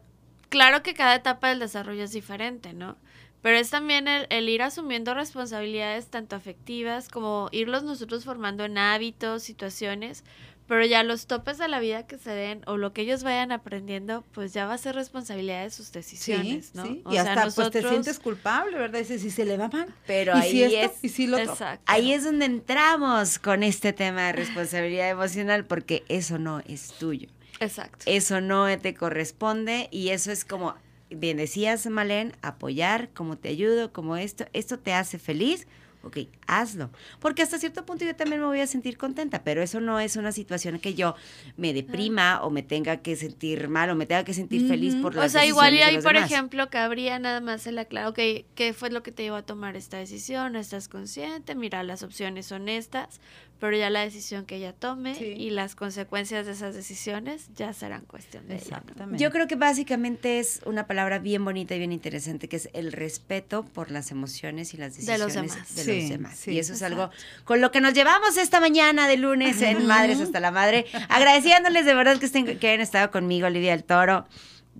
claro que cada etapa del desarrollo es diferente, ¿no? Pero es también el, el ir asumiendo responsabilidades tanto afectivas como irlos nosotros formando en hábitos, situaciones, pero ya los topes de la vida que se den o lo que ellos vayan aprendiendo, pues ya va a ser responsabilidad de sus decisiones, Sí, ¿no? sí. O Y sea, hasta pues te sientes culpable, ¿verdad? Dices, si se le va mal. Pero ¿Y ahí si esto? es- ¿Y si lo otro? Exacto. Ahí es donde entramos con este tema de responsabilidad emocional, porque eso no es tuyo. Exacto. Eso no te corresponde y eso es como, bien decías, Malén, apoyar, como te ayudo, como esto, esto te hace feliz. Ok, hazlo. Porque hasta cierto punto yo también me voy a sentir contenta, pero eso no es una situación que yo me deprima o me tenga que sentir mal o me tenga que sentir feliz por las O sea, igual y decisiones de ahí, los por demás. ejemplo, cabría nada más el aclaro, ok, ¿qué fue lo que te llevó a tomar esta decisión? ¿Estás consciente? Mira, las opciones son estas, pero ya la decisión que ella tome Sí. y las consecuencias de esas decisiones ya serán cuestión de ella. ¿no? Exactamente. Yo creo que básicamente es una palabra bien bonita y bien interesante, que es el respeto por las emociones y las De decisiones los demás. de Sí, los demás. sí, y eso es algo con lo que nos llevamos esta mañana de lunes en. Madres hasta la Madre. Agradeciéndoles de verdad que, estén, que hayan estado conmigo, Lidia del Toro.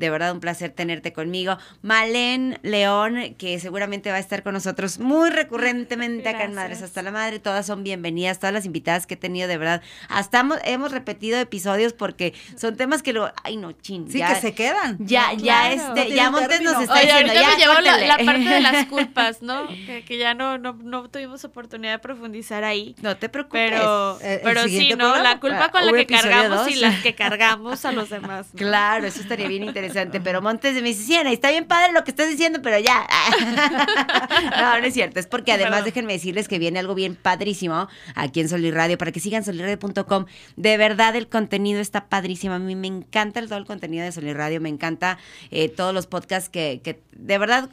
De verdad, un placer tenerte conmigo. Malén León, que seguramente va a estar con nosotros muy recurrentemente acá en. Madres hasta la Madre. Todas son bienvenidas, todas las invitadas que he tenido, de verdad. Hasta hemos, hemos repetido episodios porque son temas que lo. Ay, no, chin. Sí, ya- que se quedan. ya, No, ya, claro. este, No ya Montes nos está Oye, diciendo, ya, me llevo la, la parte de las culpas, ¿no? Que, que ya no, no, no tuvimos oportunidad de profundizar ahí. No te preocupes. Pero, Eh, el pero sí, ¿no? programa. La culpa con Ah, la un que cargamos y las que cargamos a los demás. ¿no? Claro, eso estaría bien interesante. Pero Montes me dice, Siena, está bien padre lo que estás diciendo, pero ya. no, no es cierto. Es porque además déjenme decirles que viene algo bien padrísimo aquí en Solirradio, para que sigan solirradio.com. De verdad, el contenido está padrísimo. A mí me encanta el- todo el contenido de Solirradio, me encanta eh, todos los podcasts que, que, de verdad,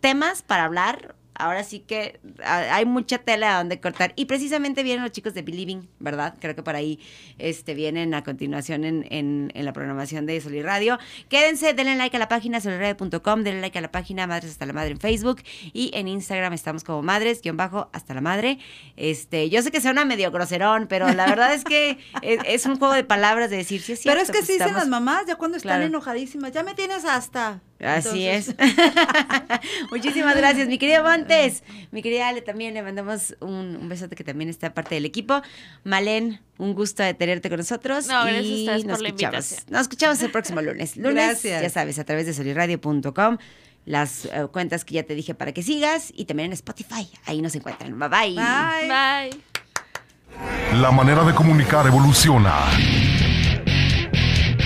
temas para hablar. Ahora sí que hay mucha tela donde cortar. Y precisamente vienen los chicos de Believing, ¿verdad? Creo que por ahí este, vienen a continuación en, en, en la programación de Solid Radio. Quédense, denle like a la página solirradio.com, denle like a la página Madres hasta la Madre en Facebook y en Instagram estamos como Madres, guion bajo, hasta la Madre. Este, yo sé que suena medio groserón, pero la verdad es que es, es un juego de palabras de decir, sí es Pero es que pues sí dicen las mamás, ya cuando están Claro. enojadísimas, ya me tienes hasta. Así Entonces- es. Muchísimas gracias, mi querido Montes. Mi querida Ale también le mandamos un, un besote que también está parte del equipo. Malén, un gusto de tenerte con nosotros. No, gracias a y ustedes nos por la escuchamos. invitación. Nos escuchamos el próximo lunes. Lunes, Gracias. ya sabes, a través de soliradio.com. Las eh, cuentas que ya te dije para que sigas y también en Spotify. Ahí nos encuentran. Bye bye. Bye. Bye. La manera de comunicar evoluciona.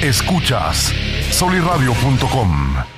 Escuchas soliradio.com.